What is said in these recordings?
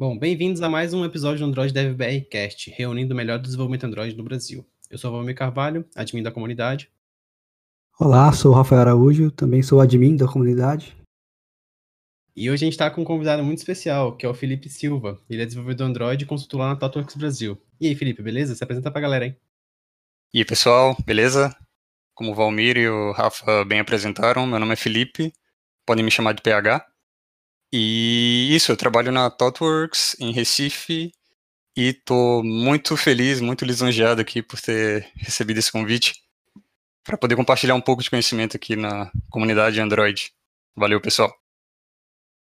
Bom, bem-vindos a mais um episódio do Android Dev BR Cast, reunindo o melhor do desenvolvimento Android no Brasil. Eu sou o Valmir Carvalho, admin da comunidade. Olá, sou o Rafael Araújo, também sou admin da comunidade. E hoje a gente está com um convidado muito especial, que é o Felipe Silva. Ele é desenvolvedor Android e consultor lá na ThoughtWorks Brasil. E aí, Felipe, beleza? Se apresenta pra galera, hein? E aí, pessoal, beleza? Como o Valmir e o Rafa bem apresentaram, meu nome é Felipe, podem me chamar de PH. E isso, eu trabalho na ThoughtWorks em Recife e tô muito feliz, muito lisonjeado aqui por ter recebido esse convite para poder compartilhar um pouco de conhecimento aqui na comunidade Android. Valeu, pessoal.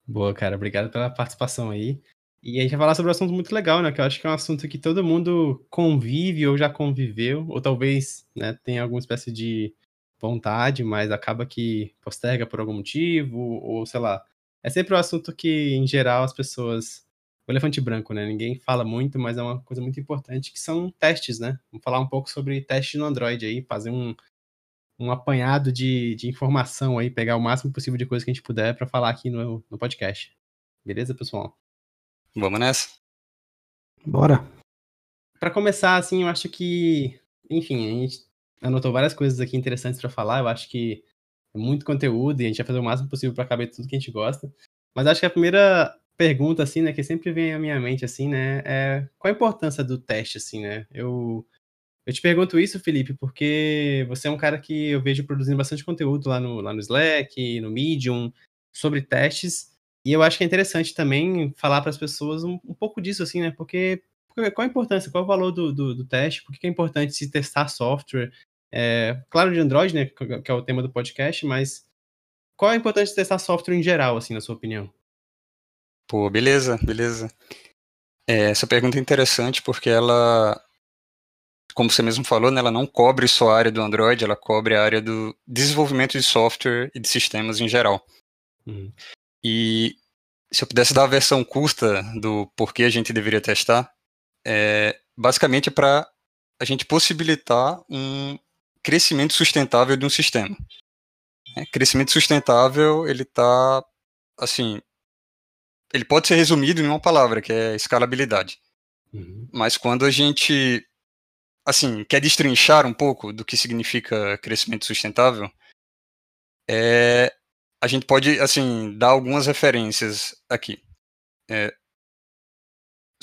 Boa, cara, obrigado pela participação aí. E a gente vai falar sobre um assunto muito legal, né? Que eu acho que é um assunto que todo mundo convive ou já conviveu, ou talvez né, tenha alguma espécie de vontade, mas acaba que posterga por algum motivo, ou sei lá, é sempre um assunto que, em geral, as pessoas. O elefante branco, né? Ninguém fala muito, mas é uma coisa muito importante, que são testes, né? Vamos falar um pouco sobre testes no Android aí, fazer um, um apanhado de, de informação aí, pegar o máximo possível de coisa que a gente puder para falar aqui no, no podcast. Beleza, pessoal? Vamos nessa. Bora. Para começar, assim, eu acho que, enfim, a gente anotou várias coisas aqui interessantes para falar. Eu acho que muito conteúdo e a gente vai fazer o máximo possível para caber tudo que a gente gosta. Mas acho que a primeira pergunta, assim, né, que sempre vem à minha mente, assim, né, é qual a importância do teste, assim, né? Eu, eu te pergunto isso, Felipe, porque você é um cara que eu vejo produzindo bastante conteúdo lá no, lá no Slack, no Medium, sobre testes, e eu acho que é interessante também falar para as pessoas um, um, pouco disso, assim, né? Porque, porque, qual a importância, qual o valor do, do, do teste, por que é importante se testar software, é, claro, de Android, né, que é o tema do podcast, mas qual a importância de testar software em geral, assim, na sua opinião? Pô, beleza, beleza. É, essa pergunta é interessante porque ela, como você mesmo falou, né, ela não cobre só a área do Android, ela cobre a área do desenvolvimento de software e de sistemas em geral. Uhum. E se eu pudesse dar a versão curta do porquê a gente deveria testar, é basicamente para a gente possibilitar um crescimento sustentável de um sistema. É, crescimento sustentável, ele está, assim, ele pode ser resumido em uma palavra, que é escalabilidade. Uhum. Mas quando a gente, assim, quer destrinchar um pouco do que significa crescimento sustentável, é, a gente pode, assim, dar algumas referências aqui. É,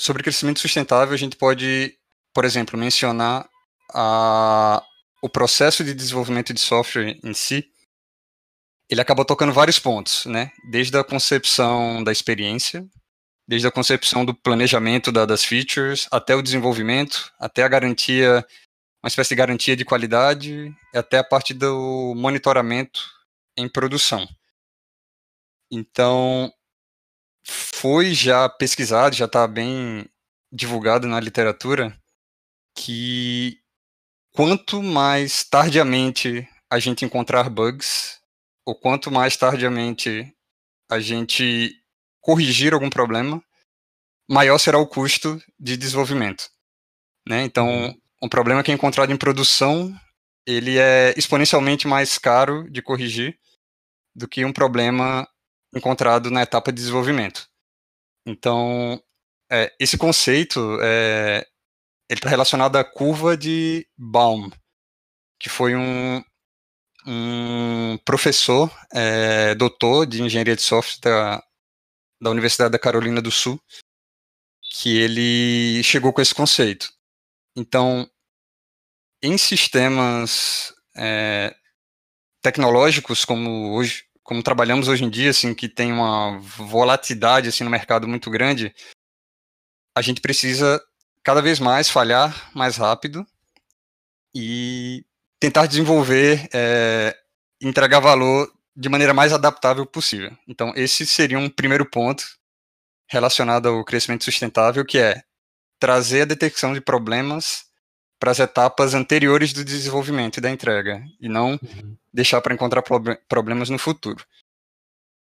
sobre crescimento sustentável, a gente pode, por exemplo, mencionar a, o processo de desenvolvimento de software em si, ele acaba tocando vários pontos, né? Desde a concepção da experiência, desde a concepção do planejamento da, das features, até o desenvolvimento, até a garantia, uma espécie de garantia de qualidade, até a parte do monitoramento em produção. Então, foi já pesquisado, já está bem divulgado na literatura, que quanto mais tardiamente a gente encontrar bugs, ou quanto mais tardiamente a gente corrigir algum problema, maior será o custo de desenvolvimento. Né? Então, uhum. um problema que é encontrado em produção, ele é exponencialmente mais caro de corrigir do que um problema encontrado na etapa de desenvolvimento. Então, é, esse conceito é, ele está relacionado à curva de Baum, que foi um, um professor, é, doutor de engenharia de software da, da Universidade da Carolina do Sul, que ele chegou com esse conceito. Então, em sistemas é, tecnológicos como hoje, como trabalhamos hoje em dia, assim, que tem uma volatilidade assim no mercado muito grande, a gente precisa cada vez mais falhar mais rápido e tentar desenvolver, é, entregar valor de maneira mais adaptável possível. Então, esse seria um primeiro ponto relacionado ao crescimento sustentável, que é trazer a detecção de problemas para as etapas anteriores do desenvolvimento e da entrega, e não uhum. deixar para encontrar problemas no futuro.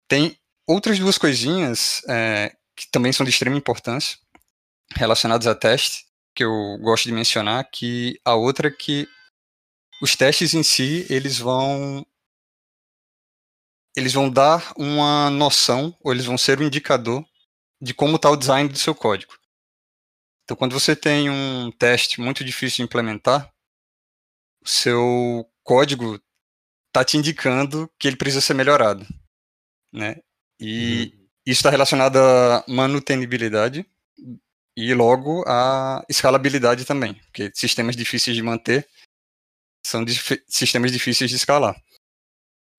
Tem outras duas coisinhas é, que também são de extrema importância relacionados a teste, que eu gosto de mencionar, que a outra é que os testes em si, eles vão eles vão dar uma noção, ou eles vão ser um indicador de como está o design do seu código. Então, quando você tem um teste muito difícil de implementar, o seu código está te indicando que ele precisa ser melhorado, né? E uhum. isso está relacionado à manutenibilidade e logo à escalabilidade também, porque sistemas difíceis de manter são sistemas difíceis de escalar.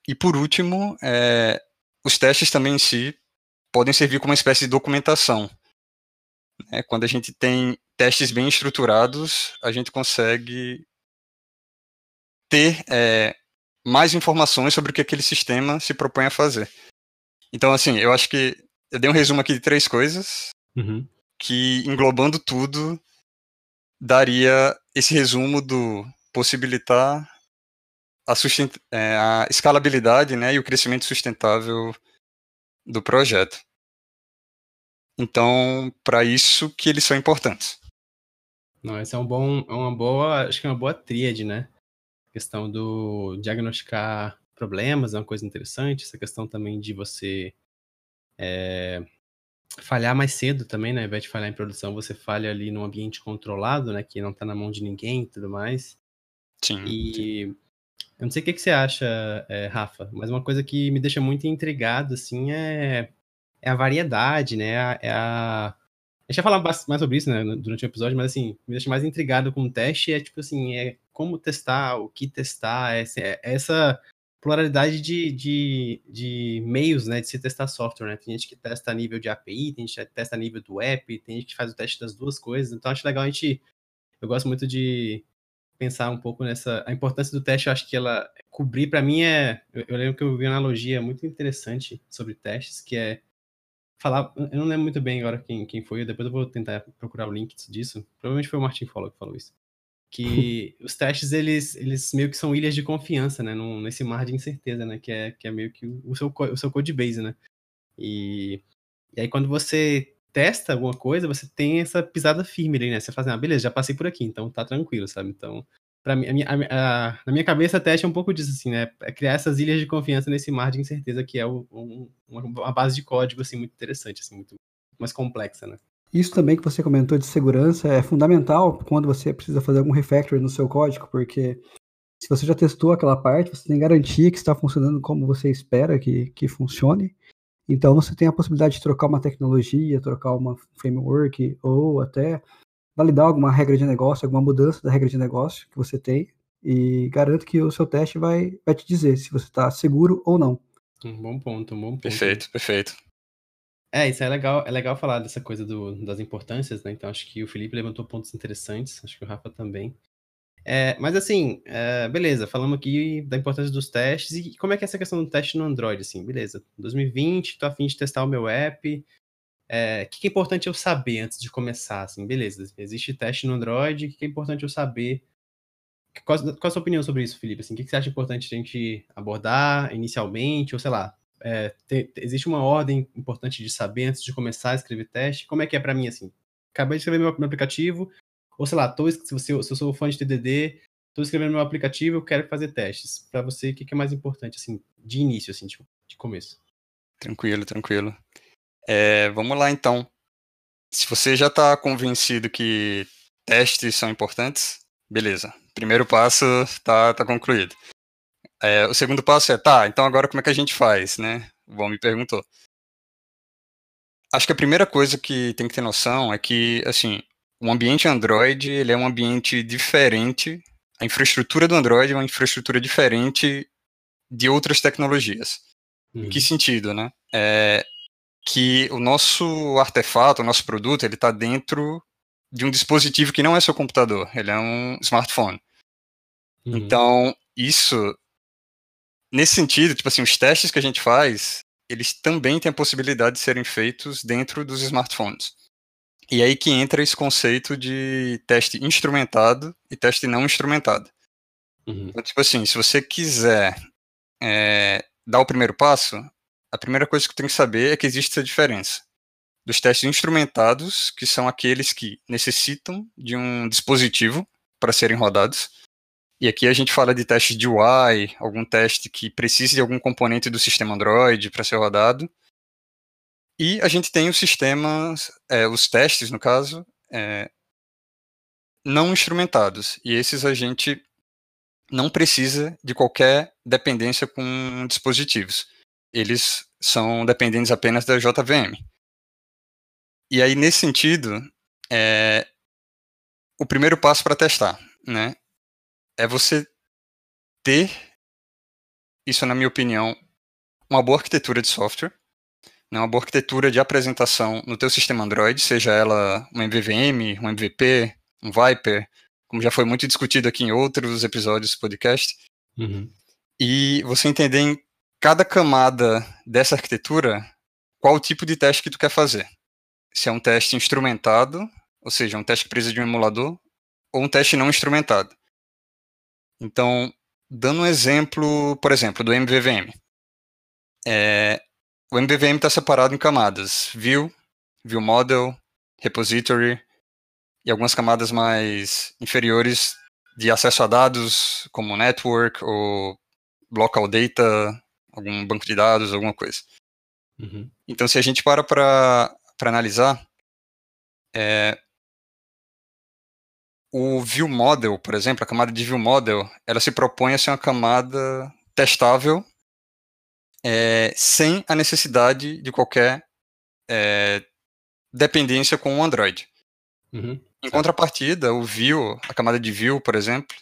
E por último, é, os testes também em si podem servir como uma espécie de documentação. Né? Quando a gente tem testes bem estruturados, a gente consegue ter é, mais informações sobre o que aquele sistema se propõe a fazer. Então, assim, eu acho que eu dei um resumo aqui de três coisas uhum. Que, englobando tudo, daria esse resumo do possibilitar a, é, a escalabilidade né, e o crescimento sustentável do projeto. Então, para isso que eles são importantes. Não, esse é um bom, é uma boa, acho que é uma boa tríade, né? A questão do diagnosticar problemas é uma coisa interessante, essa questão também de você é, falhar mais cedo também, né? Ao invés de falhar em produção, você falha ali num ambiente controlado, né? Que não tá na mão de ninguém e tudo mais. Sim. E sim. eu não sei o que, que você acha, é, Rafa, mas uma coisa que me deixa muito intrigado, assim, é, é a variedade, né? É a, a gente vai falar mais sobre isso né, durante o episódio, mas assim, me deixa mais intrigado com o teste é tipo assim, é como testar, o que testar, é, é essa pluralidade de, de, de meios né, de se testar software. Né? Tem gente que testa a nível de API, tem gente que testa a nível do app, tem gente que faz o teste das duas coisas. Então acho legal a gente. Eu gosto muito de pensar um pouco nessa. A importância do teste, eu acho que ela cobrir, para mim, é. Eu, eu, lembro que eu vi uma analogia muito interessante sobre testes, que é falar. Eu não lembro muito bem agora quem, quem foi, depois eu vou tentar procurar o link disso. Provavelmente foi o Martin Follow que falou isso. Que os testes, eles, eles meio que são ilhas de confiança, né? Num, nesse mar de incerteza, né? Que é, que é meio que o seu, o seu code base, né? E, e aí, quando você testa alguma coisa, você tem essa pisada firme ali, né? Você fala assim, ah, beleza, já passei por aqui, então tá tranquilo, sabe? Então, para mim, a minha, a, a, na minha cabeça, teste é um pouco disso, assim, né? É criar essas ilhas de confiança nesse mar de incerteza que é o, um, uma base de código, assim, muito interessante, assim, muito mais complexa, né? Isso também que você comentou de segurança é fundamental quando você precisa fazer algum refactor no seu código, porque se você já testou aquela parte, você tem garantia que está funcionando como você espera que, que funcione. Então você tem a possibilidade de trocar uma tecnologia, trocar uma framework, ou até validar alguma regra de negócio, alguma mudança da regra de negócio que você tem e garanto que o seu teste vai, vai te dizer se você está seguro ou não. Um bom ponto, um bom ponto. Perfeito, perfeito. É, isso é legal, é legal falar dessa coisa do, das importâncias, né? Então acho que o Felipe levantou pontos interessantes, acho que o Rafa também. É, mas assim, é, beleza, falamos aqui da importância dos testes e como é que é essa questão do teste no Android, assim, beleza. 2020, tô afim de testar o meu app, é, o que é importante eu saber antes de começar? Assim, beleza, existe teste no Android, o que é importante eu saber? Qual, qual a sua opinião sobre isso, Felipe? Assim, o que você acha importante a gente abordar inicialmente? Ou sei lá, é, te, existe uma ordem importante de saber antes de começar a escrever teste? Como é que é para mim assim? Acabei de escrever meu, meu aplicativo, ou sei lá, tô, se, você, se eu sou fã de TDD, estou escrevendo meu aplicativo, eu quero fazer testes. Para você, o que é mais importante assim, de início, assim, tipo, de começo? Tranquilo, tranquilo. É, vamos lá então. Se você já está convencido que testes são importantes, beleza. Primeiro passo está tá concluído. É, o segundo passo é, tá, então agora como é que a gente faz, né? O Bom me perguntou. Acho que a primeira coisa que tem que ter noção é que, assim, o ambiente Android, ele é um ambiente diferente, a infraestrutura do Android é uma infraestrutura diferente de outras tecnologias. Em que uhum. sentido, né? É, que o nosso artefato, o nosso produto, ele está dentro de um dispositivo que não é seu computador, ele é um smartphone. Uhum. Então, isso, nesse sentido, tipo assim, os testes que a gente faz, eles também têm a possibilidade de serem feitos dentro dos smartphones. E aí que entra esse conceito de teste instrumentado e teste não instrumentado. Uhum. Então, tipo assim, se você quiser é, dar o primeiro passo, a primeira coisa que tenho que saber é que existe essa diferença dos testes instrumentados, que são aqueles que necessitam de um dispositivo para serem rodados. E aqui a gente fala de testes de UI, algum teste que precise de algum componente do sistema Android para ser rodado. E a gente tem os sistemas, é, os testes, no caso, é, não instrumentados. E esses a gente não precisa de qualquer dependência com dispositivos. Eles são dependentes apenas da JVM. E aí, nesse sentido, é, o primeiro passo para testar, né, é você ter, isso na minha opinião, uma boa arquitetura de software, né, uma boa arquitetura de apresentação no teu sistema Android, seja ela um MVVM, um MVP, um Viper, como já foi muito discutido aqui em outros episódios do podcast. Uhum. E você entender em cada camada dessa arquitetura qual o tipo de teste que tu quer fazer. Se é um teste instrumentado, ou seja, um teste que precisa de um emulador, ou um teste não instrumentado. Então, dando um exemplo, por exemplo, do MVVM. É, o MVVM está separado em camadas: View, View Model, Repository e algumas camadas mais inferiores de acesso a dados, como Network ou Local Data, algum banco de dados, alguma coisa. Uhum. Então, se a gente para para analisar, é, o View Model, por exemplo, a camada de View Model, ela se propõe a ser uma camada testável é, sem a necessidade de qualquer é, dependência com o Android. Uhum. Em contrapartida, o View, a camada de View, por exemplo,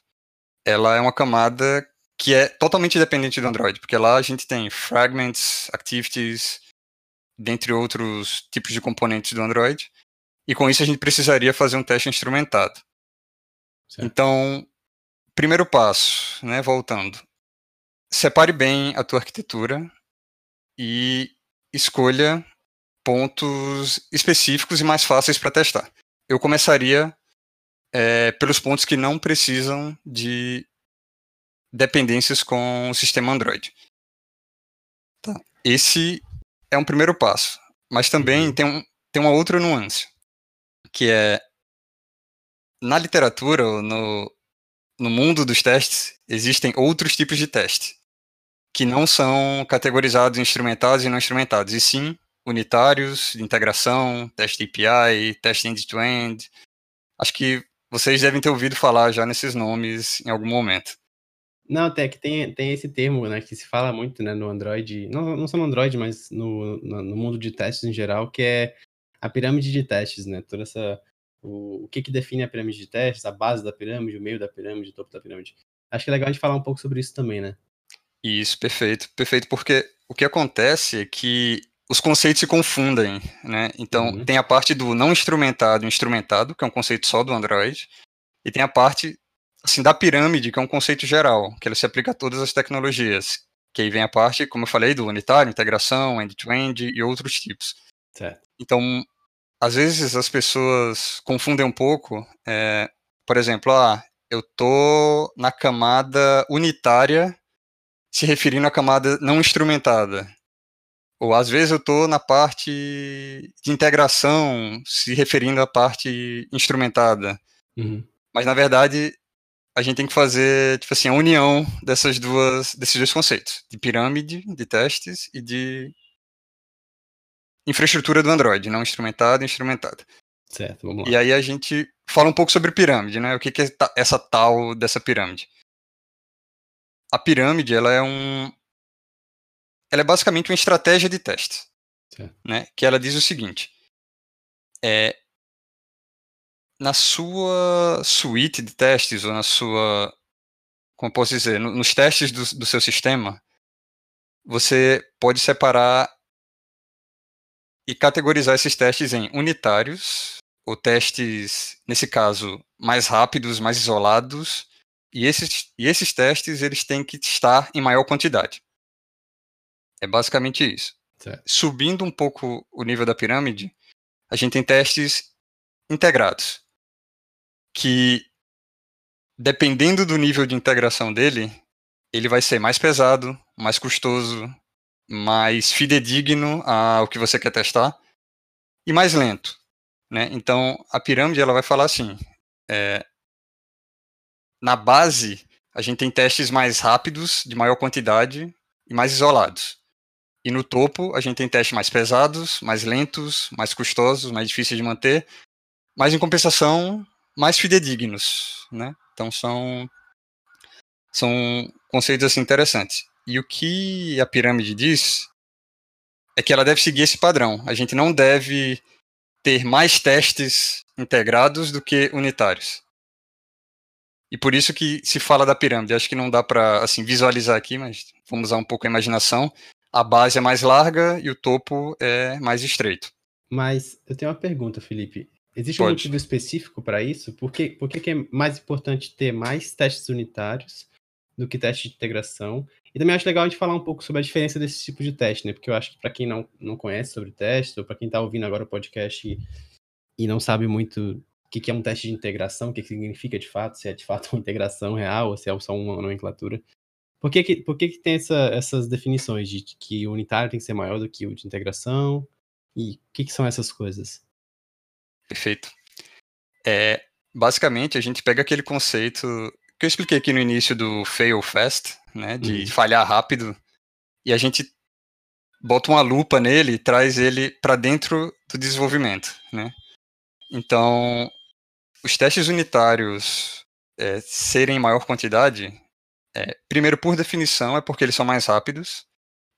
ela é uma camada que é totalmente dependente do Android, porque lá a gente tem fragments, activities, dentre outros tipos de componentes do Android, e com isso a gente precisaria fazer um teste instrumentado. Certo. Então, primeiro passo, né, voltando, separe bem a tua arquitetura e escolha pontos específicos e mais fáceis para testar. Eu começaria é, pelos pontos que não precisam de dependências com o sistema Android. Tá. Esse é um primeiro passo, mas também Uhum. tem, um, tem uma outra nuance, que é na literatura, no, no mundo dos testes, existem outros tipos de teste que não são categorizados em instrumentados e não instrumentados, e sim unitários, de integração, teste API, teste end-to-end. Acho que vocês devem ter ouvido falar já nesses nomes em algum momento. Não, até que tem, tem esse termo, né, que se fala muito, né, no Android, não, não só no Android, mas no, no, no mundo de testes em geral, que é a pirâmide de testes, né, toda essa, o, o que que define a pirâmide de testes, a base da pirâmide, o meio da pirâmide, o topo da pirâmide. Acho que é legal a gente falar um pouco sobre isso também, né. Isso, perfeito, perfeito, porque o que acontece é que os conceitos se confundem, né? Então, Uhum. tem a parte do não instrumentado e instrumentado, que é um conceito só do Android, e tem a parte assim da pirâmide, que é um conceito geral, que ele se aplica a todas as tecnologias. Que aí vem a parte, como eu falei, do unitário, integração, end-to-end e outros tipos. Certo. Então, às vezes as pessoas confundem um pouco, é, por exemplo, ah, eu tô na camada unitária se referindo à camada não instrumentada. Ou às vezes eu estou na parte de integração, se referindo à parte instrumentada. Uhum. Mas na verdade a gente tem que fazer tipo assim a união dessas duas desses dois conceitos, de pirâmide de testes e de infraestrutura do Android, não instrumentada e instrumentada. Certo, vamos lá. E aí a gente fala um pouco sobre pirâmide, né? O que, que é essa tal dessa pirâmide? A pirâmide, ela é um, ela é basicamente uma estratégia de teste, Certo. né? Que ela diz o seguinte: é na sua suíte de testes ou na sua, como eu posso dizer, no- nos testes do, do seu sistema, você pode separar e categorizar esses testes em unitários, ou testes, nesse caso, mais rápidos, mais isolados, e esses, e esses testes eles têm que estar em maior quantidade. É basicamente isso. Certo. Subindo um pouco o nível da pirâmide, a gente tem testes integrados, que dependendo do nível de integração dele, ele vai ser mais pesado, mais custoso, mais fidedigno ao que você quer testar e mais lento. Né? Então, a pirâmide ela vai falar assim: é, na base, a gente tem testes mais rápidos, de maior quantidade e mais isolados. E no topo, a gente tem testes mais pesados, mais lentos, mais custosos, mais difíceis de manter, mas em compensação, mais fidedignos, né? Então são são conceitos assim interessantes. E o que a pirâmide diz é que ela deve seguir esse padrão. A gente não deve ter mais testes integrados do que unitários. E por isso que se fala da pirâmide. Acho que não dá para assim visualizar aqui, mas vamos usar um pouco a imaginação. A base é mais larga e o topo é mais estreito. Mas eu tenho uma pergunta, Felipe. Existe Pode. um motivo específico para isso? Por, que, por que, que é mais importante ter mais testes unitários do que testes de integração? E também acho legal a gente falar um pouco sobre a diferença desse tipo de teste, né? Porque eu acho que para quem não, não conhece sobre teste, ou para quem está ouvindo agora o podcast e, e não sabe muito o que, que é um teste de integração, o que, que significa de fato, se é de fato uma integração real ou se é só uma nomenclatura. Por que, que, por que, que tem essa, essas definições de que o unitário tem que ser maior do que o de integração? E o que, que são essas coisas? Perfeito. É, basicamente, a gente pega aquele conceito que eu expliquei aqui no início do fail fast, né, de Uhum. falhar rápido, e a gente bota uma lupa nele e traz ele para dentro do desenvolvimento, né? Então, os testes unitários é, serem em maior quantidade, é, primeiro por definição é porque eles são mais rápidos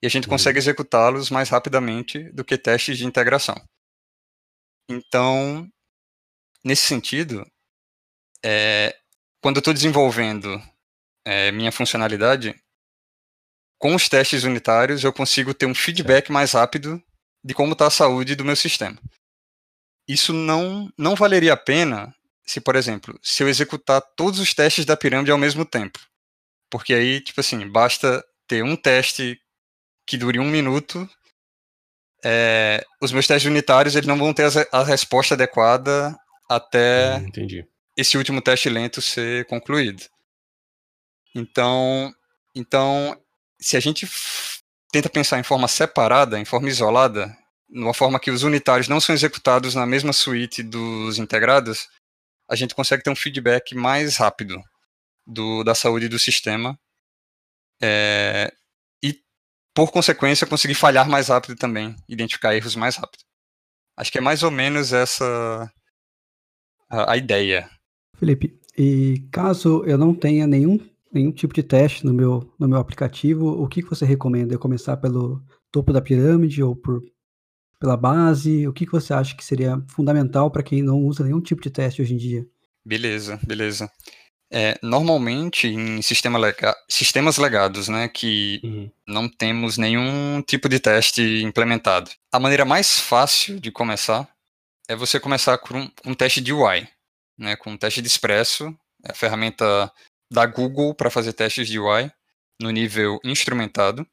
e a gente Uhum. consegue executá-los mais rapidamente do que testes de integração. Então, nesse sentido, é, quando eu estou desenvolvendo é, minha funcionalidade, com os testes unitários eu consigo ter um feedback mais rápido de como está a saúde do meu sistema. Isso não, não valeria a pena se, por exemplo, se eu executar todos os testes da pirâmide ao mesmo tempo. Porque aí, tipo assim, basta ter um teste que dure um minuto. é, os meus testes unitários eles não vão ter a, resposta adequada até entendi. Esse último teste lento ser concluído. Então, então se a gente tenta pensar em forma separada, em forma isolada, numa forma que os unitários não são executados na mesma suíte dos integrados, a gente consegue ter um feedback mais rápido do, da saúde do sistema é, e, por consequência, conseguir falhar mais rápido também, identificar erros mais rápido. Acho que é mais ou menos essa a, a ideia. Felipe, e caso eu não tenha nenhum, nenhum tipo de teste no meu, no meu aplicativo, o que, que você recomenda? Eu começar pelo topo da pirâmide ou por, pela base? O que, que você acha que seria fundamental para quem não usa nenhum tipo de teste hoje em dia? Beleza, beleza. É, normalmente, em sistema lega- sistemas legados, né, que Uhum. não temos nenhum tipo de teste implementado, a maneira mais fácil de começar é você começar com um, um teste de UI, né, com teste de Expresso, é a ferramenta da Google para fazer testes de UI no nível instrumentado,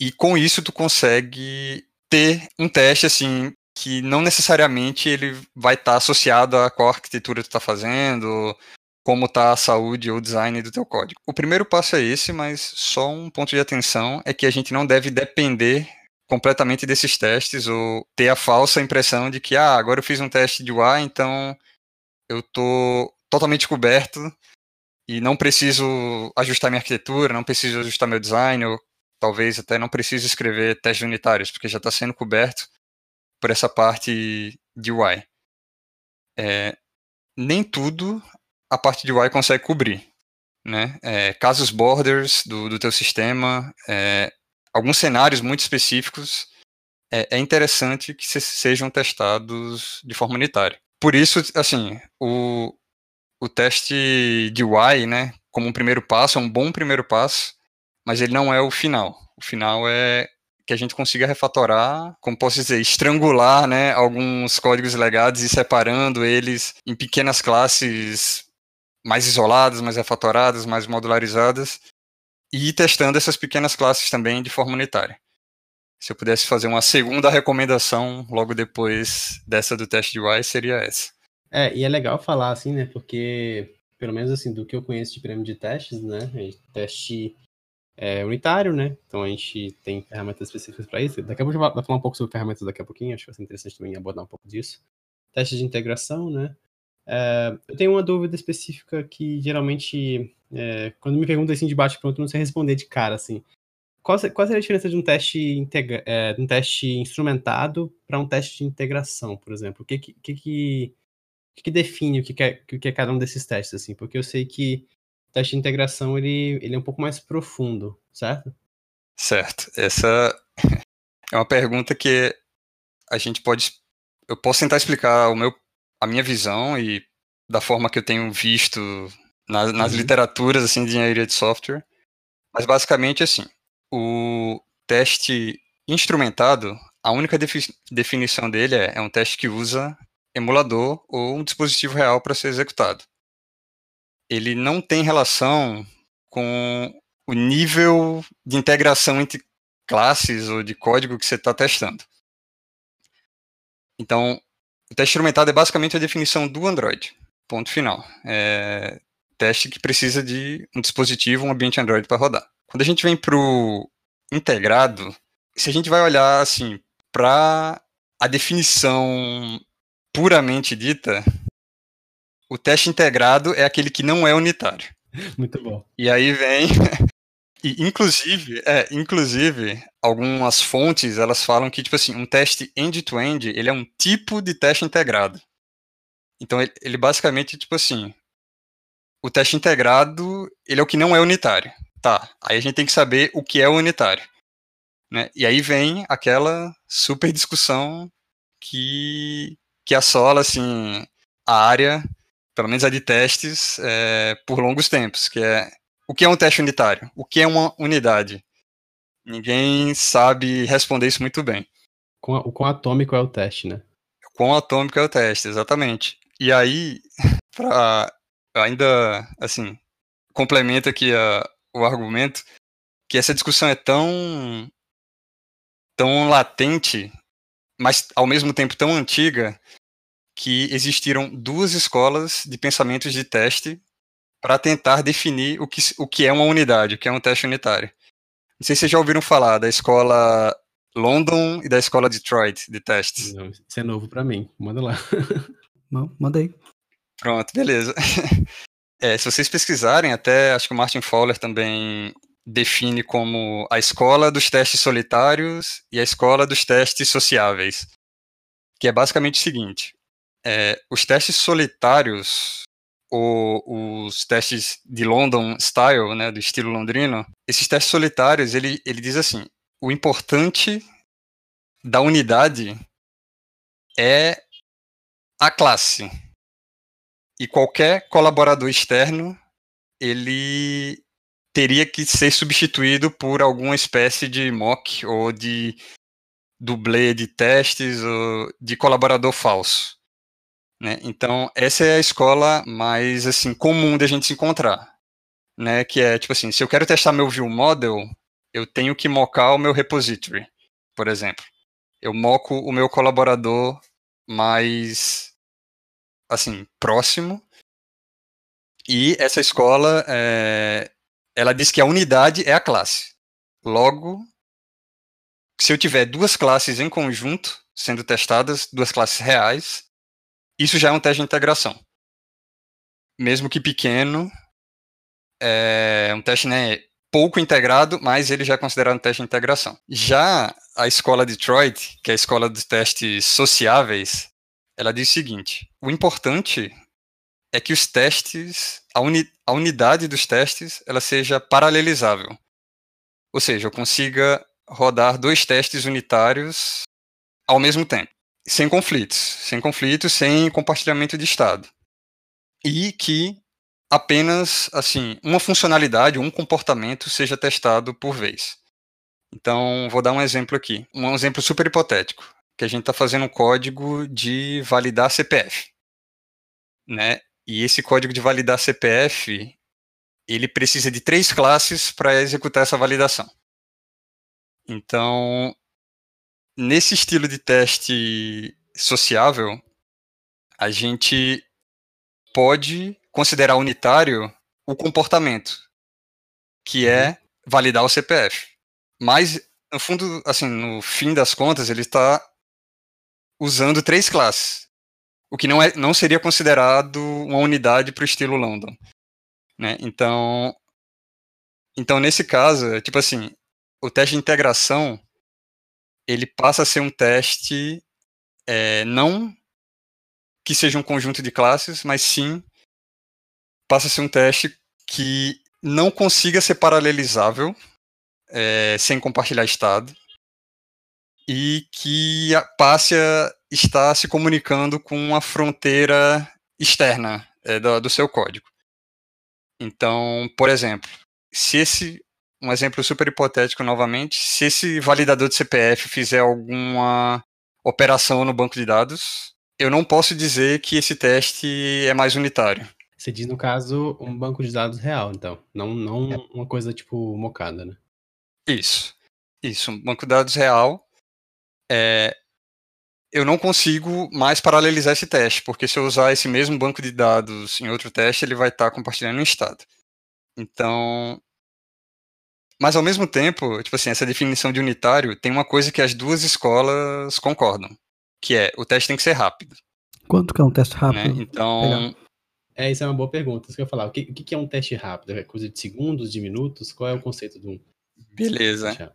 e com isso tu consegue ter um teste assim que não necessariamente ele vai estar associado a qual arquitetura tu está fazendo, como está a saúde ou design do teu código. O primeiro passo é esse, mas só um ponto de atenção é que a gente não deve depender completamente desses testes ou ter a falsa impressão de que ah, agora eu fiz um teste de UI, então eu tô totalmente coberto e não preciso ajustar minha arquitetura, não preciso ajustar meu design, ou talvez até não preciso escrever testes unitários, porque já está sendo coberto por essa parte de UI. É, nem tudo a parte de UI consegue cobrir. Né? É, casos borders do, do teu sistema, é, alguns cenários muito específicos, é, é interessante que se, sejam testados de forma unitária. Por isso, assim, o, o teste de UI, né, como um primeiro passo, é um bom primeiro passo, mas ele não é o final. O final é que a gente consiga refatorar, como posso dizer, estrangular, né, alguns códigos legados e separando eles em pequenas classes mais isoladas, mais refatoradas, mais modularizadas, e testando essas pequenas classes também de forma unitária. Se eu pudesse fazer uma segunda recomendação logo depois dessa do teste de UI, seria essa. É, e é legal falar assim, né? Porque, pelo menos assim, do que eu conheço de pirâmide de testes, né? Teste é, unitário, né? Então a gente tem ferramentas específicas para isso. Daqui a pouco gente vai falar um pouco sobre ferramentas daqui a pouquinho, acho que vai ser interessante também abordar um pouco disso. Teste de integração, né? É, eu tenho uma dúvida específica que geralmente, é, quando me perguntam assim de bate pronto, eu não sei responder de cara, assim. Qual, qual seria a diferença de um teste, integra, é, de um teste instrumentado para um teste de integração, por exemplo? O que que, que, que, define o que, que, é, o que é cada um desses testes, assim? Porque eu sei que o teste de integração ele, ele é um pouco mais profundo, certo? Certo. Essa é uma pergunta que a gente pode. Eu posso tentar explicar o meu, a minha visão e da forma que eu tenho visto nas, nas uhum. literaturas assim, de engenharia de software. Mas basicamente assim, o teste instrumentado, a única defi definição dele é, é um teste que usa emulador ou um dispositivo real para ser executado. Ele não tem relação com o nível de integração entre classes ou de código que você está testando. Então, o teste instrumentado é basicamente a definição do Android. Ponto final. É teste que precisa de um dispositivo, um ambiente Android para rodar. Quando a gente vem para o integrado, se a gente vai olhar assim para a definição puramente dita, o teste integrado é aquele que não é unitário. Muito bom. E aí vem e, inclusive, é, inclusive, algumas fontes, elas falam que, tipo assim, um teste end-to-end, -end, ele é um tipo de teste integrado. Então, ele, ele, basicamente, tipo assim, o teste integrado, ele é o que não é unitário. Tá, aí a gente tem que saber o que é unitário. Né? E aí vem aquela super discussão que, que assola, assim, a área, pelo menos a de testes, é, por longos tempos, que é o que é um teste unitário? O que é uma unidade? Ninguém sabe responder isso muito bem. O quão atômico é o teste, né? O quão atômico é o teste, exatamente. E aí, para ainda, assim, complementa aqui a, o argumento que essa discussão é tão tão latente, mas ao mesmo tempo tão antiga, que existiram duas escolas de pensamentos de teste para tentar definir o que, o que é uma unidade, o que é um teste unitário. Não sei se vocês já ouviram falar da escola London e da escola Detroit de testes. Não, isso é novo para mim. Manda lá. Não, manda aí. Pronto, beleza. É, se vocês pesquisarem, até acho que o Martin Fowler também define como a escola dos testes solitários e a escola dos testes sociáveis. Que é basicamente o seguinte: é, os testes solitários o, os testes de London Style, né, do estilo londrino, esses testes solitários, ele, ele diz assim, o importante da unidade é a classe. E qualquer colaborador externo, ele teria que ser substituído por alguma espécie de mock ou de dublê de testes ou de colaborador falso. Né? Então, essa é a escola mais assim comum da gente se encontrar. Né? Que é tipo assim, se eu quero testar meu view model, eu tenho que mocar o meu repository, por exemplo. Eu moco o meu colaborador mais assim próximo. E essa escola, é, ela diz que a unidade é a classe. Logo, se eu tiver duas classes em conjunto sendo testadas, duas classes reais, isso já é um teste de integração. Mesmo que pequeno, é um teste né, pouco integrado, mas ele já é considerado um teste de integração. Já a escola Detroit, que é a escola dos testes sociáveis, ela diz o seguinte: o importante é que os testes, a, uni, a unidade dos testes, ela seja paralelizável. Ou seja, eu consiga rodar dois testes unitários ao mesmo tempo sem conflitos, sem conflitos, sem compartilhamento de estado. E que apenas assim, uma funcionalidade, um comportamento seja testado por vez. Então, vou dar um exemplo aqui, um exemplo super hipotético, que a gente está fazendo um código de validar CPF, né? E esse código de validar CPF, ele precisa de três classes para executar essa validação. Então, nesse estilo de teste sociável, a gente pode considerar unitário o comportamento, que é uhum. validar o CPF. Mas, no fundo, assim, no fim das contas, ele está usando três classes, o que não, é, não seria considerado uma unidade para o estilo London. Né? Então, então, nesse caso, é tipo assim, o teste de integração ele passa a ser um teste é, não que seja um conjunto de classes, mas sim passa a ser um teste que não consiga ser paralelizável é, sem compartilhar estado e que a estar se comunicando com uma fronteira externa é, do, do seu código. Então, por exemplo, se esse um exemplo super hipotético novamente, se esse validador de CPF fizer alguma operação no banco de dados, eu não posso dizer que esse teste é mais unitário. Você diz, no caso, um banco de dados real, então. Não, não é. uma coisa tipo mocada, né? Isso. Isso, um banco de dados real. É, eu não consigo mais paralelizar esse teste, porque se eu usar esse mesmo banco de dados em outro teste, ele vai estar compartilhando um estado. Então. Mas ao mesmo tempo, tipo assim, essa definição de unitário tem uma coisa que as duas escolas concordam, que é o teste tem que ser rápido. Quanto que é um teste né? rápido? Né? Então. Legal. É, isso é uma boa pergunta. Isso que eu ia falar. O que, o que é um teste rápido? É coisa de segundos, de minutos? Qual é o conceito de um. Beleza.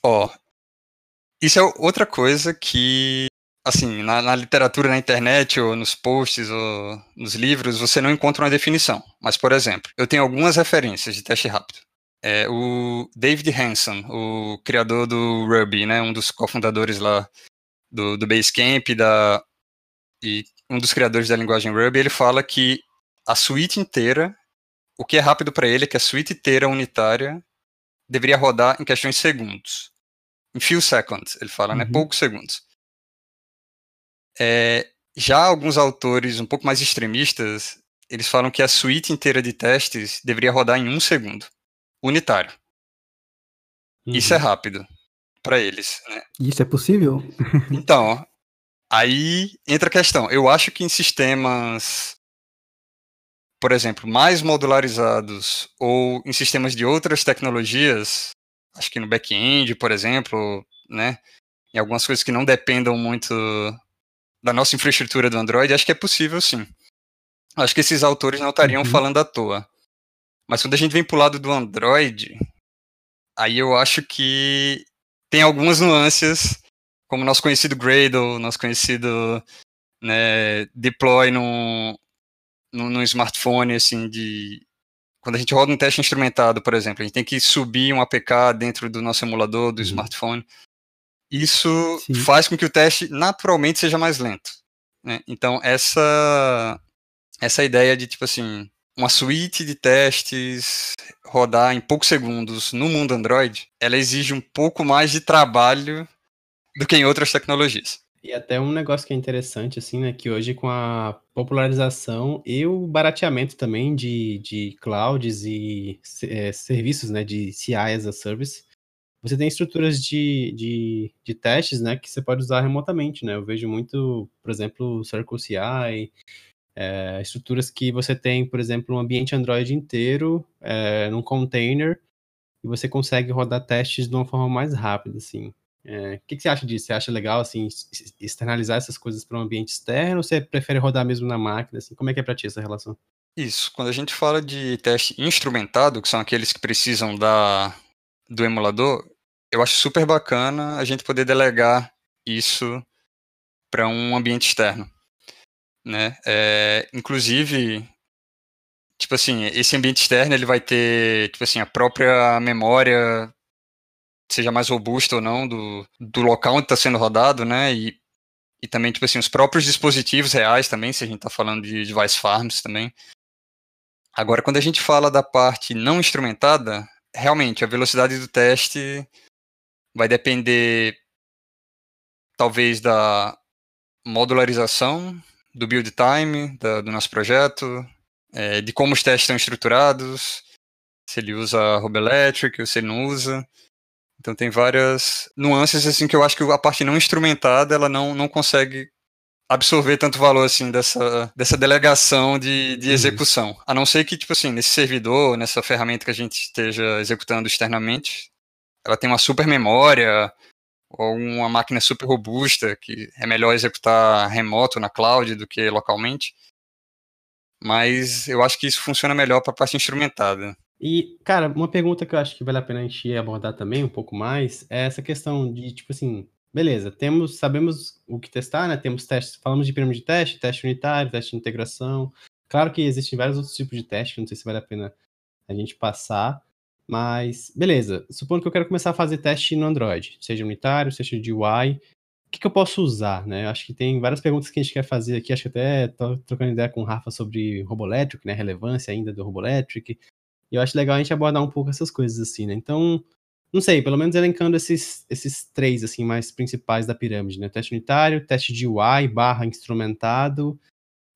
Ó, isso é outra coisa que, assim, na, na, literatura, na internet, ou nos posts, ou nos livros, você não encontra uma definição. Mas, por exemplo, eu tenho algumas referências de teste rápido. É, o David Hanson, o criador do Ruby, né, um dos cofundadores lá do, do Basecamp da, e um dos criadores da linguagem Ruby, ele fala que a suíte inteira, o que é rápido para ele é que a suíte inteira unitária deveria rodar em questões de segundos few seconds, ele fala, né? uhum. né? Poucos segundos. É, já alguns autores um pouco mais extremistas, eles falam que a suíte inteira de testes deveria rodar em um segundo, unitário. Uhum. Isso é rápido para eles. Né? Isso é possível? então, aí entra a questão. Eu acho que em sistemas, por exemplo, mais modularizados ou em sistemas de outras tecnologias, acho que no back-end, por exemplo, né? Em algumas coisas que não dependam muito da nossa infraestrutura do Android, acho que é possível sim. Acho que esses autores não estariam uhum. falando à toa. Mas quando a gente vem pro lado do Android, aí eu acho que tem algumas nuances, como nosso conhecido Gradle, nosso conhecido né, deploy no, no, no smartphone, assim, de quando a gente roda um teste instrumentado, por exemplo, a gente tem que subir um APK dentro do nosso emulador, do uhum. smartphone. Isso Sim. faz com que o teste naturalmente seja mais lento. Né? Então, essa, essa ideia de, tipo assim, uma suíte de testes rodar em poucos segundos no mundo Android, ela exige um pouco mais de trabalho do que em outras tecnologias. E até um negócio que é interessante, assim, né, que hoje com a popularização e o barateamento também de, de clouds e é, serviços, né, de CI as a service, você tem estruturas de, de, de, testes, né, que você pode usar remotamente, né, eu vejo muito, por exemplo, o Circle CI, é, estruturas que você tem, por exemplo, um ambiente Android inteiro é, num container e você consegue rodar testes de uma forma mais rápida, assim. É, o que, que, você acha disso? Você acha legal, assim, externalizar essas coisas para um ambiente externo ou você prefere rodar mesmo na máquina? Assim? Como é que é para ti essa relação? Isso, quando a gente fala de teste instrumentado, que são aqueles que precisam da, do emulador, eu acho super bacana a gente poder delegar isso para um ambiente externo. Né? É, inclusive, tipo assim, esse ambiente externo ele vai ter, tipo assim, a própria memória seja mais robusta ou não do, do local onde está sendo rodado, né? E, e também, tipo assim, os próprios dispositivos reais também, se a gente está falando de device farms também. Agora, quando a gente fala da parte não instrumentada, realmente a velocidade do teste vai depender talvez da modularização do build time da, do nosso projeto, é, de como os testes estão estruturados, se ele usa Roboelectric ou se ele não usa. Então tem várias nuances assim que eu acho que a parte não instrumentada ela não, não consegue absorver tanto valor assim dessa, dessa delegação de, de execução. A não ser que, tipo assim, nesse servidor, nessa ferramenta que a gente esteja executando externamente, ela tem uma super memória ou uma máquina super robusta que é melhor executar remoto na cloud do que localmente. Mas eu acho que isso funciona melhor para a parte instrumentada. E, cara, uma pergunta que eu acho que vale a pena a gente abordar também um pouco mais é essa questão de, tipo assim, beleza, temos, sabemos o que testar, né? Temos testes, falamos de pirâmide de teste, teste unitário, teste de integração. Claro que existem vários outros tipos de teste, não sei se vale a pena a gente passar, mas beleza. Supondo que eu quero começar a fazer teste no Android, seja unitário, seja de UI, o que, que eu posso usar, né? Acho que tem várias perguntas que a gente quer fazer aqui, acho que até tô trocando ideia com o Rafa sobre Roboelectric, né? Relevância ainda do Roboelectric. E eu acho legal a gente abordar um pouco essas coisas assim, né? Então, não sei, pelo menos elencando esses, esses três, assim, mais principais da pirâmide, né? Teste unitário, teste de UI barra instrumentado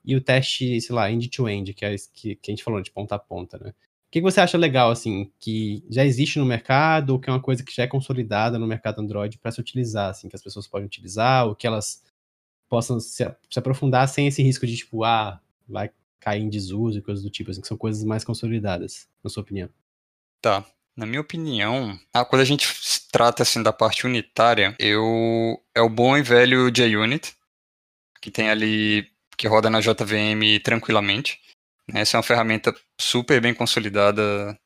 e o teste, sei lá, end-to-end, que, é, que, que a gente falou, de ponta a ponta, né? O que você acha legal, assim, que já existe no mercado ou que é uma coisa que já é consolidada no mercado Android para se utilizar, assim, que as pessoas podem utilizar ou que elas possam se, se aprofundar sem esse risco de, tipo, ah, vai cair em desuso e coisas do tipo, assim, que são coisas mais consolidadas, na sua opinião? Tá. Na minha opinião, ah, quando a gente trata assim da parte unitária, eu é o bom e velho JUnit, que tem ali que roda na JVM tranquilamente. Né? Essa é uma ferramenta super bem consolidada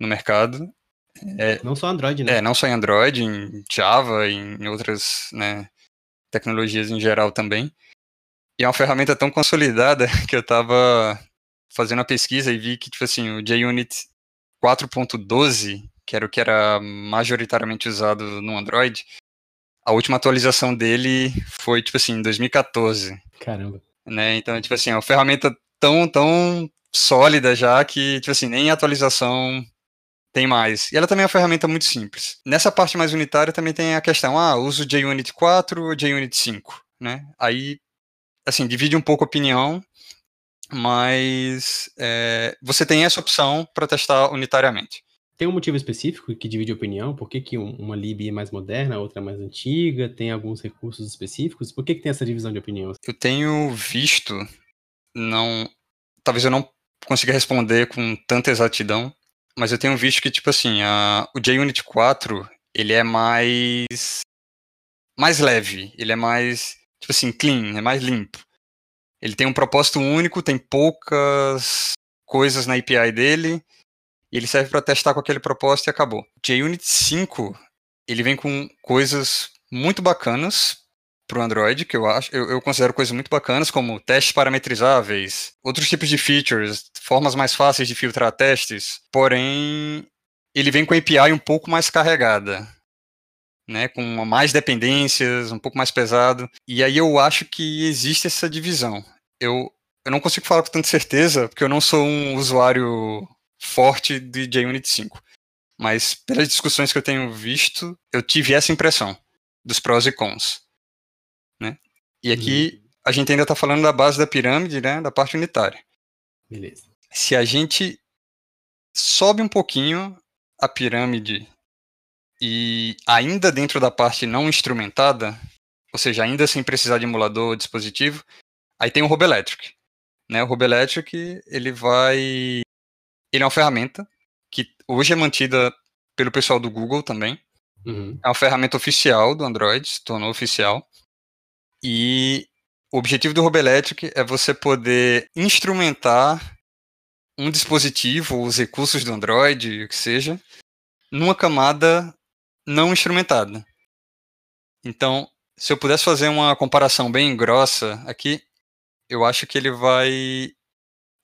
no mercado. É, não só Android, né? É, não só em Android, em Java, em outras né, tecnologias em geral também. E é uma ferramenta tão consolidada que eu estava fazendo a pesquisa e vi que, tipo assim, o JUnit 4.12, que era o que era majoritariamente usado no Android, a última atualização dele foi, tipo assim, em 2014. Caramba. Né? Então, tipo assim, é uma ferramenta tão, tão sólida já que, tipo assim, nem atualização tem mais. E ela também é uma ferramenta muito simples. Nessa parte mais unitária também tem a questão, ah, uso JUnit 4 ou JUnit 5, né? Aí assim, divide um pouco a opinião, mas é, você tem essa opção para testar unitariamente. Tem um motivo específico que divide a opinião? Por que, que uma lib é mais moderna, a outra é mais antiga? Tem alguns recursos específicos? Por que, que tem essa divisão de opinião? Eu tenho visto, não, talvez eu não consiga responder com tanta exatidão, mas eu tenho visto que, tipo assim, a, o JUnit 4, ele é mais mais leve, ele é mais tipo assim, clean, é mais limpo. Ele tem um propósito único, tem poucas coisas na API dele, e ele serve para testar com aquele propósito e acabou. JUnit 5, ele vem com coisas muito bacanas para o Android, que eu acho, eu, eu, considero coisas muito bacanas, como testes parametrizáveis, outros tipos de features, formas mais fáceis de filtrar testes, porém ele vem com a API um pouco mais carregada né, com mais dependências, um pouco mais pesado. E aí eu acho que existe essa divisão. Eu, eu não consigo falar com tanta certeza, porque eu não sou um usuário forte de JUnit 5. Mas pelas discussões que eu tenho visto, eu tive essa impressão dos prós e cons. Né? E aqui uhum. a gente ainda está falando da base da pirâmide, né, da parte unitária. Beleza. Se a gente sobe um pouquinho a pirâmide e ainda dentro da parte não instrumentada, ou seja, ainda sem precisar de emulador ou dispositivo, aí tem o Roboelectric. Né? O Roboelectric, ele vai... Ele é uma ferramenta que hoje é mantida pelo pessoal do Google também. Uhum. É uma ferramenta oficial do Android, se tornou oficial. E o objetivo do Roboelectric é você poder instrumentar um dispositivo, os recursos do Android, o que seja, numa camada não instrumentada. Então, se eu pudesse fazer uma comparação bem grossa aqui, eu acho que ele vai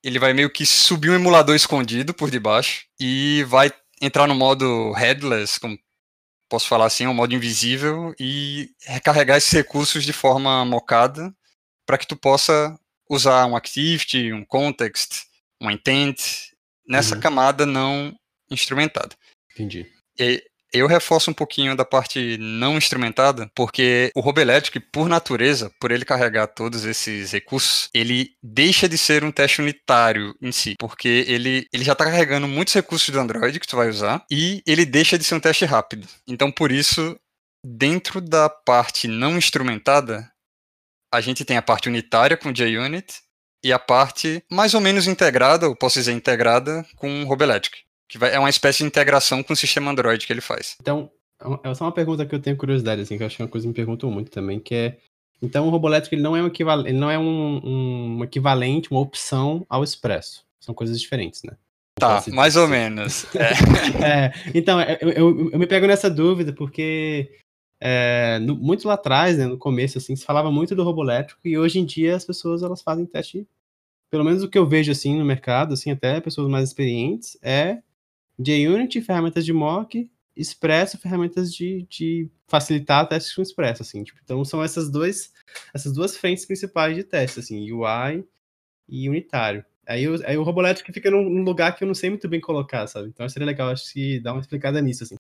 ele vai meio que subir um emulador escondido por debaixo e vai entrar no modo headless, como posso falar assim, um modo invisível e recarregar esses recursos de forma mocada para que tu possa usar um activity, um context, um intent nessa uhum. camada não instrumentada. Entendi. E eu reforço um pouquinho da parte não instrumentada, porque o Roboelectric, por natureza, por ele carregar todos esses recursos, ele deixa de ser um teste unitário em si, porque ele, ele já está carregando muitos recursos do Android que tu vai usar, e ele deixa de ser um teste rápido. Então, por isso, dentro da parte não instrumentada, a gente tem a parte unitária com JUnit e a parte mais ou menos integrada, ou posso dizer integrada, com o Roboelectric que vai, é uma espécie de integração com o sistema Android que ele faz. Então, é só uma pergunta que eu tenho curiosidade, assim, que eu acho que é uma coisa que me perguntam muito também, que é, então o Robolétrico ele não é um equivalente, ele não é um, um, equivalente, uma opção ao Expresso. São coisas diferentes, né? Tá, mais ou menos. É. é, então, é, eu, eu, eu, me pego nessa dúvida porque é, no, muito lá atrás, né, no começo, assim, se falava muito do robô elétrico e hoje em dia as pessoas elas fazem teste, pelo menos o que eu vejo assim no mercado, assim, até pessoas mais experientes, é JUnity, ferramentas de mock, Expresso, ferramentas de, de facilitar testes com Expresso, assim. Tipo, então são essas, dois, essas duas frentes principais de teste, assim, UI e unitário. Aí, eu, aí o Robolétrico fica num, num, lugar que eu não sei muito bem colocar, sabe? Então seria legal, acho que dar uma explicada nisso, assim.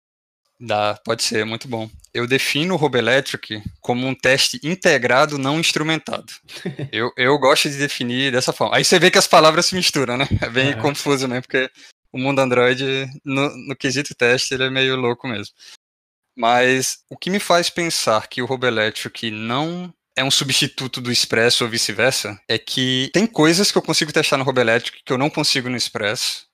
Dá, pode ser, muito bom. Eu defino o Roboelectric como um teste integrado, não instrumentado. eu, eu gosto de definir dessa forma. Aí você vê que as palavras se misturam, né? É bem é. confuso, né? Porque o mundo Android, no, no quesito teste, ele é meio louco mesmo. Mas o que me faz pensar que o Roboelectric não é um substituto do Expresso ou vice-versa, é que tem coisas que eu consigo testar no Roboelectric que eu não consigo no Expresso,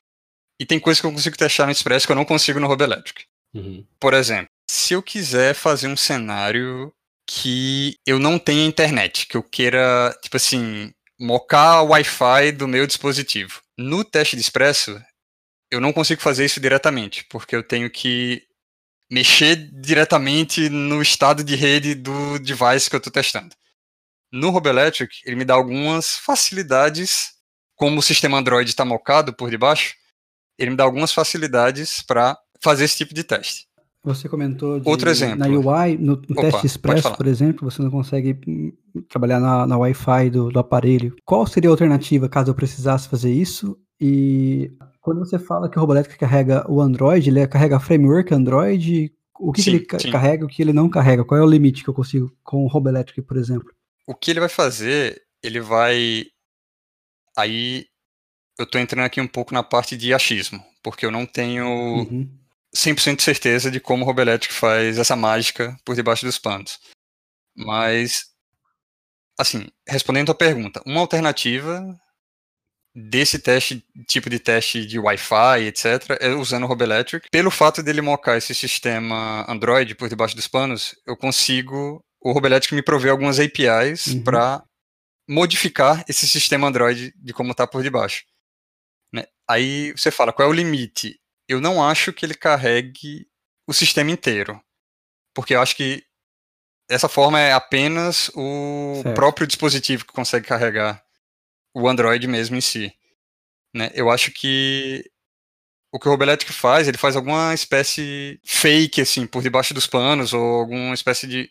e tem coisas que eu consigo testar no Expresso que eu não consigo no Roboelectric. Uhum. Por exemplo, se eu quiser fazer um cenário que eu não tenha internet, que eu queira, tipo assim, mocar o Wi-Fi do meu dispositivo. No teste de Expresso, eu não consigo fazer isso diretamente, porque eu tenho que mexer diretamente no estado de rede do device que eu estou testando. No Roboelectric, ele me dá algumas facilidades, como o sistema Android está mocado por debaixo, ele me dá algumas facilidades para fazer esse tipo de teste. Você comentou de, Outro exemplo. na UI, no, no Opa, teste expresso, por exemplo, você não consegue hum, trabalhar na, na Wi-Fi do, do aparelho. Qual seria a alternativa caso eu precisasse fazer isso? E quando você fala que o Roboelectric carrega o Android, ele carrega framework Android, o que, sim, que ele sim. carrega o que ele não carrega? Qual é o limite que eu consigo com o Roboelectric, por exemplo? O que ele vai fazer, ele vai. Aí eu estou entrando aqui um pouco na parte de achismo, porque eu não tenho uhum. 100% de certeza de como o Roboelectric faz essa mágica por debaixo dos panos. Mas, assim, respondendo a pergunta, uma alternativa desse teste, tipo de teste de Wi-Fi, etc., é usando o Roboelectric. Pelo fato dele mocar esse sistema Android por debaixo dos panos, eu consigo. O Roboelectric me prover algumas APIs uhum. para modificar esse sistema Android de como está por debaixo. Né? Aí você fala, qual é o limite? Eu não acho que ele carregue o sistema inteiro. Porque eu acho que dessa forma é apenas o certo. próprio dispositivo que consegue carregar o Android mesmo em si. Né? Eu acho que o que o Roboelectric faz, ele faz alguma espécie fake, assim, por debaixo dos panos, ou alguma espécie de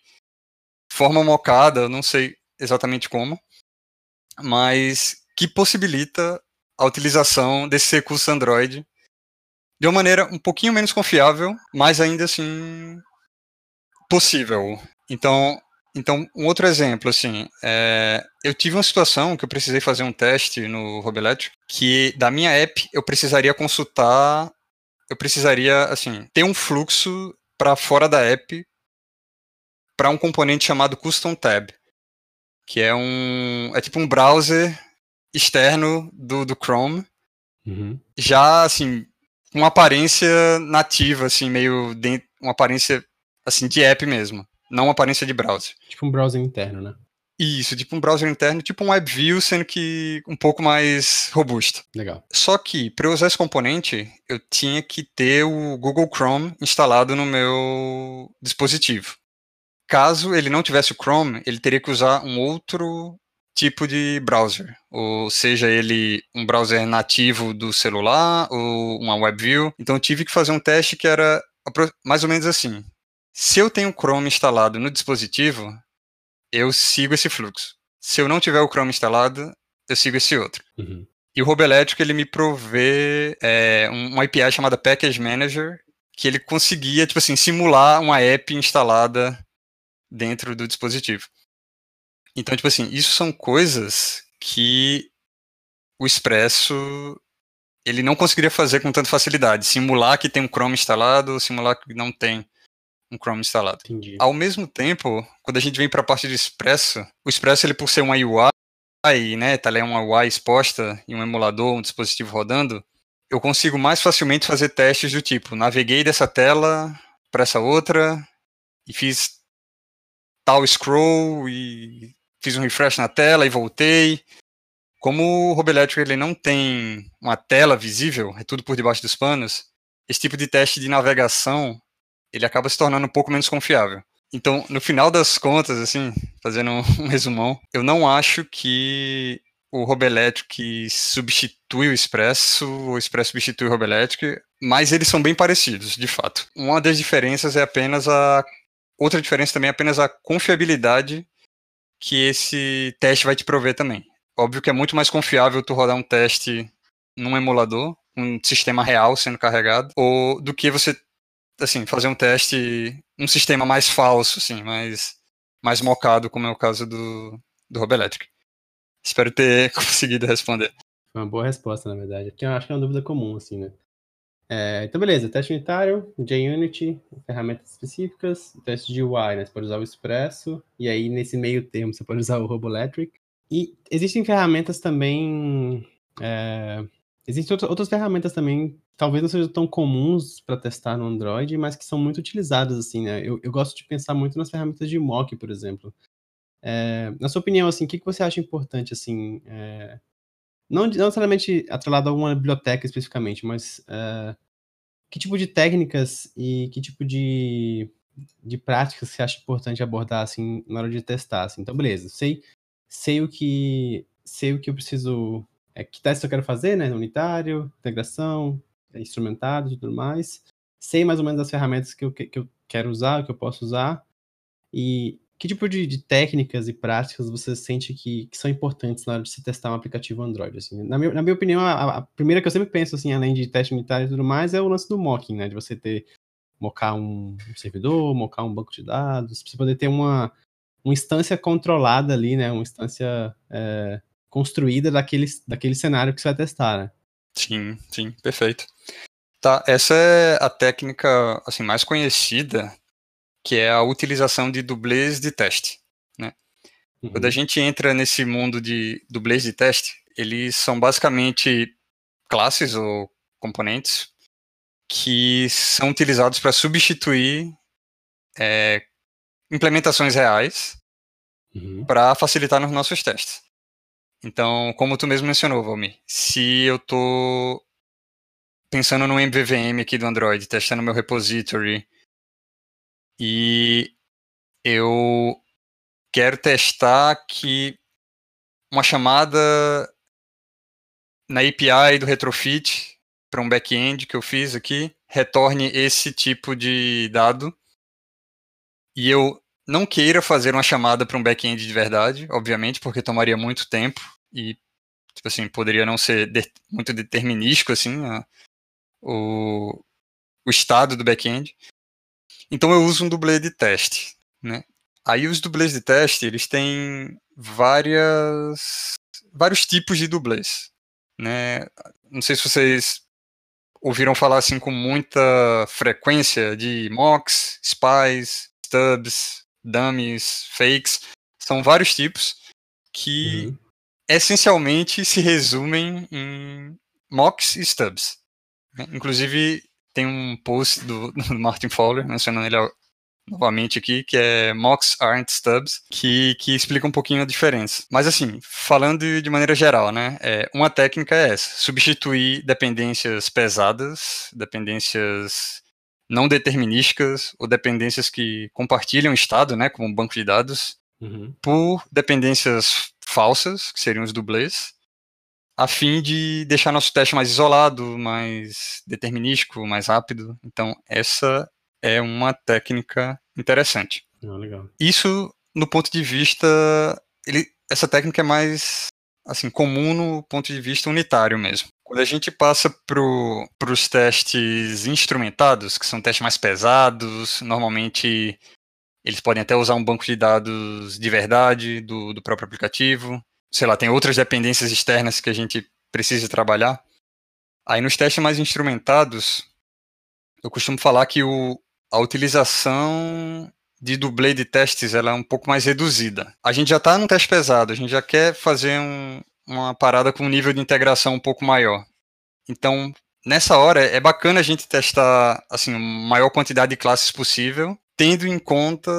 forma mocada, não sei exatamente como, mas que possibilita a utilização desse recurso Android de uma maneira um pouquinho menos confiável, mas ainda assim possível. Então, então, um outro exemplo, assim, é, eu tive uma situação que eu precisei fazer um teste no Roboelectric, que da minha app eu precisaria consultar, eu precisaria, assim, ter um fluxo para fora da app para um componente chamado Custom Tab, que é um, é tipo um browser externo do, do Chrome, uhum. já, assim, com uma aparência nativa, assim, meio, dentro, uma aparência, assim, de app mesmo não aparência de browser. Tipo um browser interno, né? Isso, tipo um browser interno, tipo um WebView, sendo que um pouco mais robusto. Legal. Só que, para usar esse componente, eu tinha que ter o Google Chrome instalado no meu dispositivo. Caso ele não tivesse o Chrome, ele teria que usar um outro tipo de browser, ou seja ele um browser nativo do celular ou uma WebView. Então eu tive que fazer um teste que era mais ou menos assim. Se eu tenho o Chrome instalado no dispositivo, eu sigo esse fluxo. Se eu não tiver o Chrome instalado, eu sigo esse outro. Uhum. E o Roboelétrico, ele me provê é, uma API chamada Package Manager, que ele conseguia, tipo assim, simular uma app instalada dentro do dispositivo. Então, tipo assim, isso são coisas que o Expresso ele não conseguiria fazer com tanta facilidade. Simular que tem um Chrome instalado, simular que não tem um Chrome instalado. Entendi. Ao mesmo tempo, quando a gente vem para a parte do Expresso, o Expresso ele por ser uma UI, né, tá ali uma UI exposta e um emulador, um dispositivo rodando, eu consigo mais facilmente fazer testes do tipo, naveguei dessa tela para essa outra e fiz tal scroll e fiz um refresh na tela e voltei. Como o Roboelétrico ele não tem uma tela visível, é tudo por debaixo dos panos, esse tipo de teste de navegação ele acaba se tornando um pouco menos confiável. Então, no final das contas, assim, fazendo um resumão, eu não acho que o Roboelétrico que substitui o Expresso, o Expresso substitui o Roboelétrico, mas eles são bem parecidos, de fato. Uma das diferenças é apenas a outra diferença também é apenas a confiabilidade que esse teste vai te prover também. Óbvio que é muito mais confiável tu rodar um teste num emulador, um sistema real sendo carregado, ou do que você assim, fazer um teste, um sistema mais falso, assim, mais, mais mocado, como é o caso do, do Roboelectric. Espero ter conseguido responder. Foi uma boa resposta, na verdade. Porque eu acho que é uma dúvida comum, assim, né? É, então, beleza. Teste unitário, JUnity, ferramentas específicas, teste de UI, né? Você pode usar o Expresso, e aí nesse meio termo você pode usar o Roboelectric. E existem ferramentas também. É, existem outras ferramentas também, talvez não sejam tão comuns para testar no Android, mas que são muito utilizadas, assim, né? Eu, eu gosto de pensar muito nas ferramentas de mock, por exemplo. É, na sua opinião, assim, o que, que você acha importante, assim, é, não, não necessariamente atrelado a uma biblioteca especificamente, mas é, que tipo de técnicas e que tipo de, de práticas você acha importante abordar, assim, na hora de testar, assim? Então, beleza, sei, sei o que sei o que eu preciso, é, que teste eu quero fazer, né, unitário, integração, é, instrumentado e tudo mais, sei mais ou menos as ferramentas que eu, que eu quero usar, que eu posso usar, e que tipo de, de, técnicas e práticas você sente que, que, são importantes na hora de se testar um aplicativo Android? Assim? Na, minha, na minha opinião, a, a, primeira que eu sempre penso, assim, além de teste unitário e tudo mais, é o lance do mocking, né? De você ter, mocar um, servidor, mocar um banco de dados, você poder ter uma, uma instância controlada ali, né? Uma instância é, construída daquele, daquele cenário que você vai testar, né? Sim, sim, perfeito. Tá, essa é a técnica, assim, mais conhecida que é a utilização de dublês de teste. Né? Uhum. Quando a gente entra nesse mundo de dublês de teste, eles são basicamente classes ou componentes que são utilizados para substituir é, implementações reais uhum. para facilitar nos nossos testes. Então, como tu mesmo mencionou, Valmir, se eu estou pensando no MVVM aqui do Android, testando meu repository, e eu quero testar que uma chamada na API do retrofit para um back-end que eu fiz aqui retorne esse tipo de dado e eu não queira fazer uma chamada para um back-end de verdade, obviamente, porque tomaria muito tempo e tipo assim poderia não ser de, muito determinístico assim a, o, o estado do back-end. Então eu uso um dublê de teste, né? Aí os dublês de teste, eles têm várias vários tipos de dublês, né? Não sei se vocês ouviram falar assim com muita frequência de mocks, spies, stubs, dummies, fakes. São vários tipos que uhum. Essencialmente se resumem em mocks e stubs. Né? Inclusive, tem um post do, do Martin Fowler, mencionando ele novamente aqui, que é Mocks Aren't Stubs, que, que explica um pouquinho a diferença. Mas assim, falando de maneira geral, né, é, uma técnica é essa, substituir dependências pesadas, dependências não determinísticas, ou dependências que compartilham estado, né, como um banco de dados, uhum. por dependências falsas, que seriam os dublês, a fim de deixar nosso teste mais isolado, mais determinístico, mais rápido. Então, essa é uma técnica interessante. Ah, Isso, no ponto de vista, ele, essa técnica é mais assim comum no ponto de vista unitário mesmo. Quando a gente passa para os testes instrumentados, que são testes mais pesados, normalmente eles podem até usar um banco de dados de verdade do, do próprio aplicativo sei lá, tem outras dependências externas que a gente precisa trabalhar. Aí nos testes mais instrumentados, eu costumo falar que o, a utilização de dublê de testes ela é um pouco mais reduzida. A gente já está num teste pesado, a gente já quer fazer um, uma parada com um nível de integração um pouco maior. Então, nessa hora, é bacana a gente testar assim, a maior quantidade de classes possível, tendo em conta,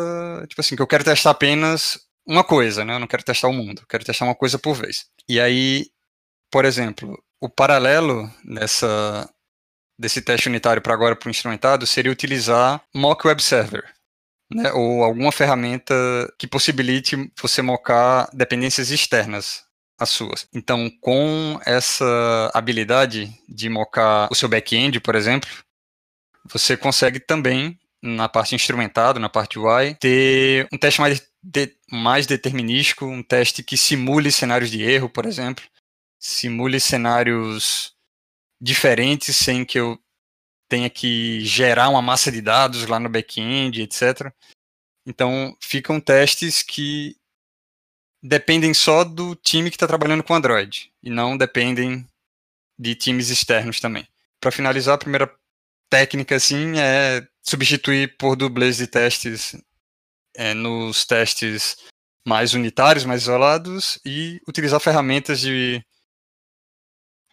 tipo assim, que eu quero testar apenas uma coisa, né? Eu não quero testar o mundo, eu quero testar uma coisa por vez. E aí, por exemplo, o paralelo nessa desse teste unitário para agora para o instrumentado seria utilizar Mock Web Server, né? Ou alguma ferramenta que possibilite você mocar dependências externas as suas. Então, com essa habilidade de mocar o seu back-end, por exemplo, você consegue também na parte instrumentado, na parte UI, ter um teste mais, de, mais determinístico, um teste que simule cenários de erro, por exemplo, simule cenários diferentes sem que eu tenha que gerar uma massa de dados lá no back-end, etc. Então, ficam testes que dependem só do time que está trabalhando com Android e não dependem de times externos também. Para finalizar, a primeira técnica assim é substituir por dublês de testes é, nos testes mais unitários, mais isolados e utilizar ferramentas de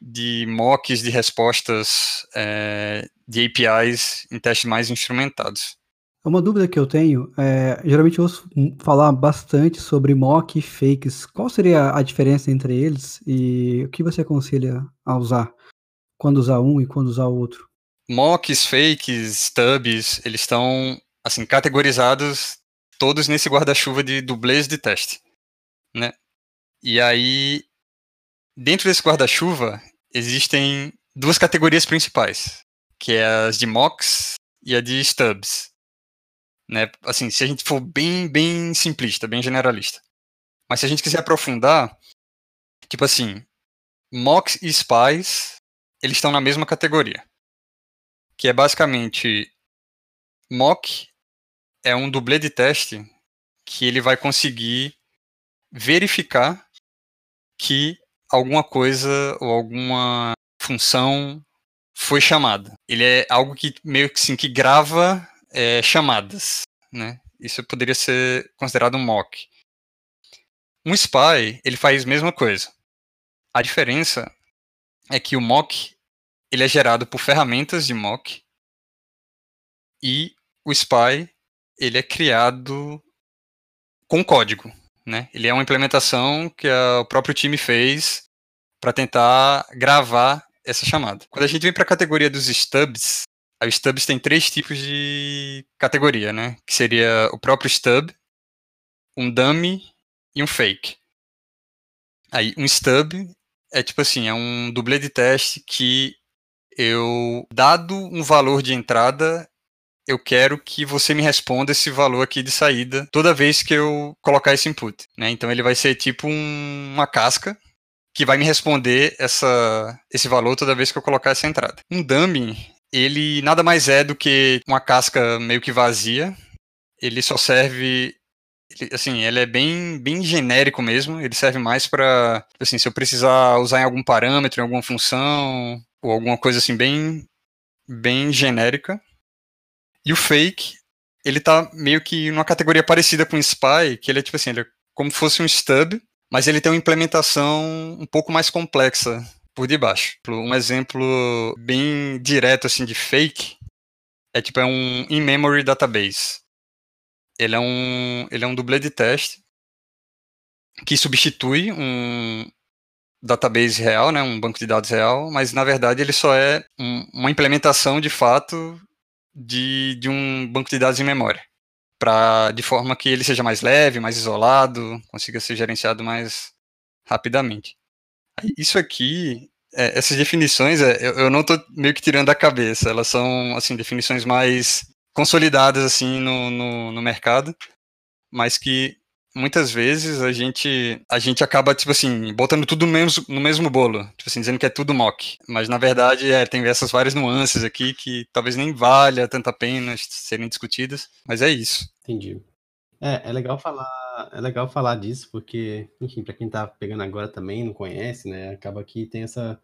de mocks de respostas é, de APIs em testes mais instrumentados. Uma dúvida que eu tenho, é, geralmente eu ouço falar bastante sobre mock e fakes. Qual seria a diferença entre eles e o que você aconselha a usar? Quando usar um e quando usar o outro? Mocks, fakes, stubs, eles estão assim categorizados todos nesse guarda-chuva de dublês de teste, né? E aí dentro desse guarda-chuva existem duas categorias principais, que é as de mocks e a de stubs né? Assim, se a gente for bem, bem simplista, bem generalista. Mas se a gente quiser aprofundar, tipo assim, mocks e spies, eles estão na mesma categoria. Que é basicamente mock é um dublê de teste que ele vai conseguir verificar que alguma coisa ou alguma função foi chamada. Ele é algo que meio que assim que grava é, chamadas, né? Isso poderia ser considerado um mock. Um spy, ele faz a mesma coisa. A diferença é que o mock, ele é gerado por ferramentas de mock e o spy, ele é criado com código, né? Ele é uma implementação que o próprio time fez para tentar gravar essa chamada. Quando a gente vem para a categoria dos stubs, a stubs tem três tipos de categoria, né? Que seria o próprio stub, um dummy e um fake. Aí, um stub é tipo assim, é um dublê de teste que eu, dado um valor de entrada, eu quero que você me responda esse valor aqui de saída toda vez que eu colocar esse input. Né? Então ele vai ser tipo um, uma casca que vai me responder essa, esse valor toda vez que eu colocar essa entrada. Um dummy ele nada mais é do que uma casca meio que vazia. Ele só serve ele, assim, ele é bem, bem genérico mesmo. Ele serve mais para, assim, se eu precisar usar em algum parâmetro, em alguma função ou alguma coisa assim bem, bem genérica. E o fake, ele tá meio que numa categoria parecida com o spy, que ele é tipo assim, ele é como se fosse um stub, mas ele tem uma implementação um pouco mais complexa por debaixo. Um exemplo bem direto assim de fake é tipo é um in-memory database. Ele é um ele é um dublê de teste que substitui um database real, né, um banco de dados real, mas na verdade ele só é um, uma implementação de fato de, de um banco de dados em memória, para de forma que ele seja mais leve, mais isolado, consiga ser gerenciado mais rapidamente. Isso aqui, é, essas definições, é, eu, eu, não estou meio que tirando da cabeça, elas são, assim, definições mais consolidadas, assim, no, no, no mercado, mas que muitas vezes a gente a gente acaba tipo assim botando tudo no mesmo, no mesmo bolo tipo assim dizendo que é tudo mock mas na verdade é, tem essas várias nuances aqui que talvez nem valha tanta pena serem discutidas mas é isso entendi é, é legal falar, é legal falar disso, porque, enfim, para quem tá pegando agora também, não conhece, né? Acaba que tem essa,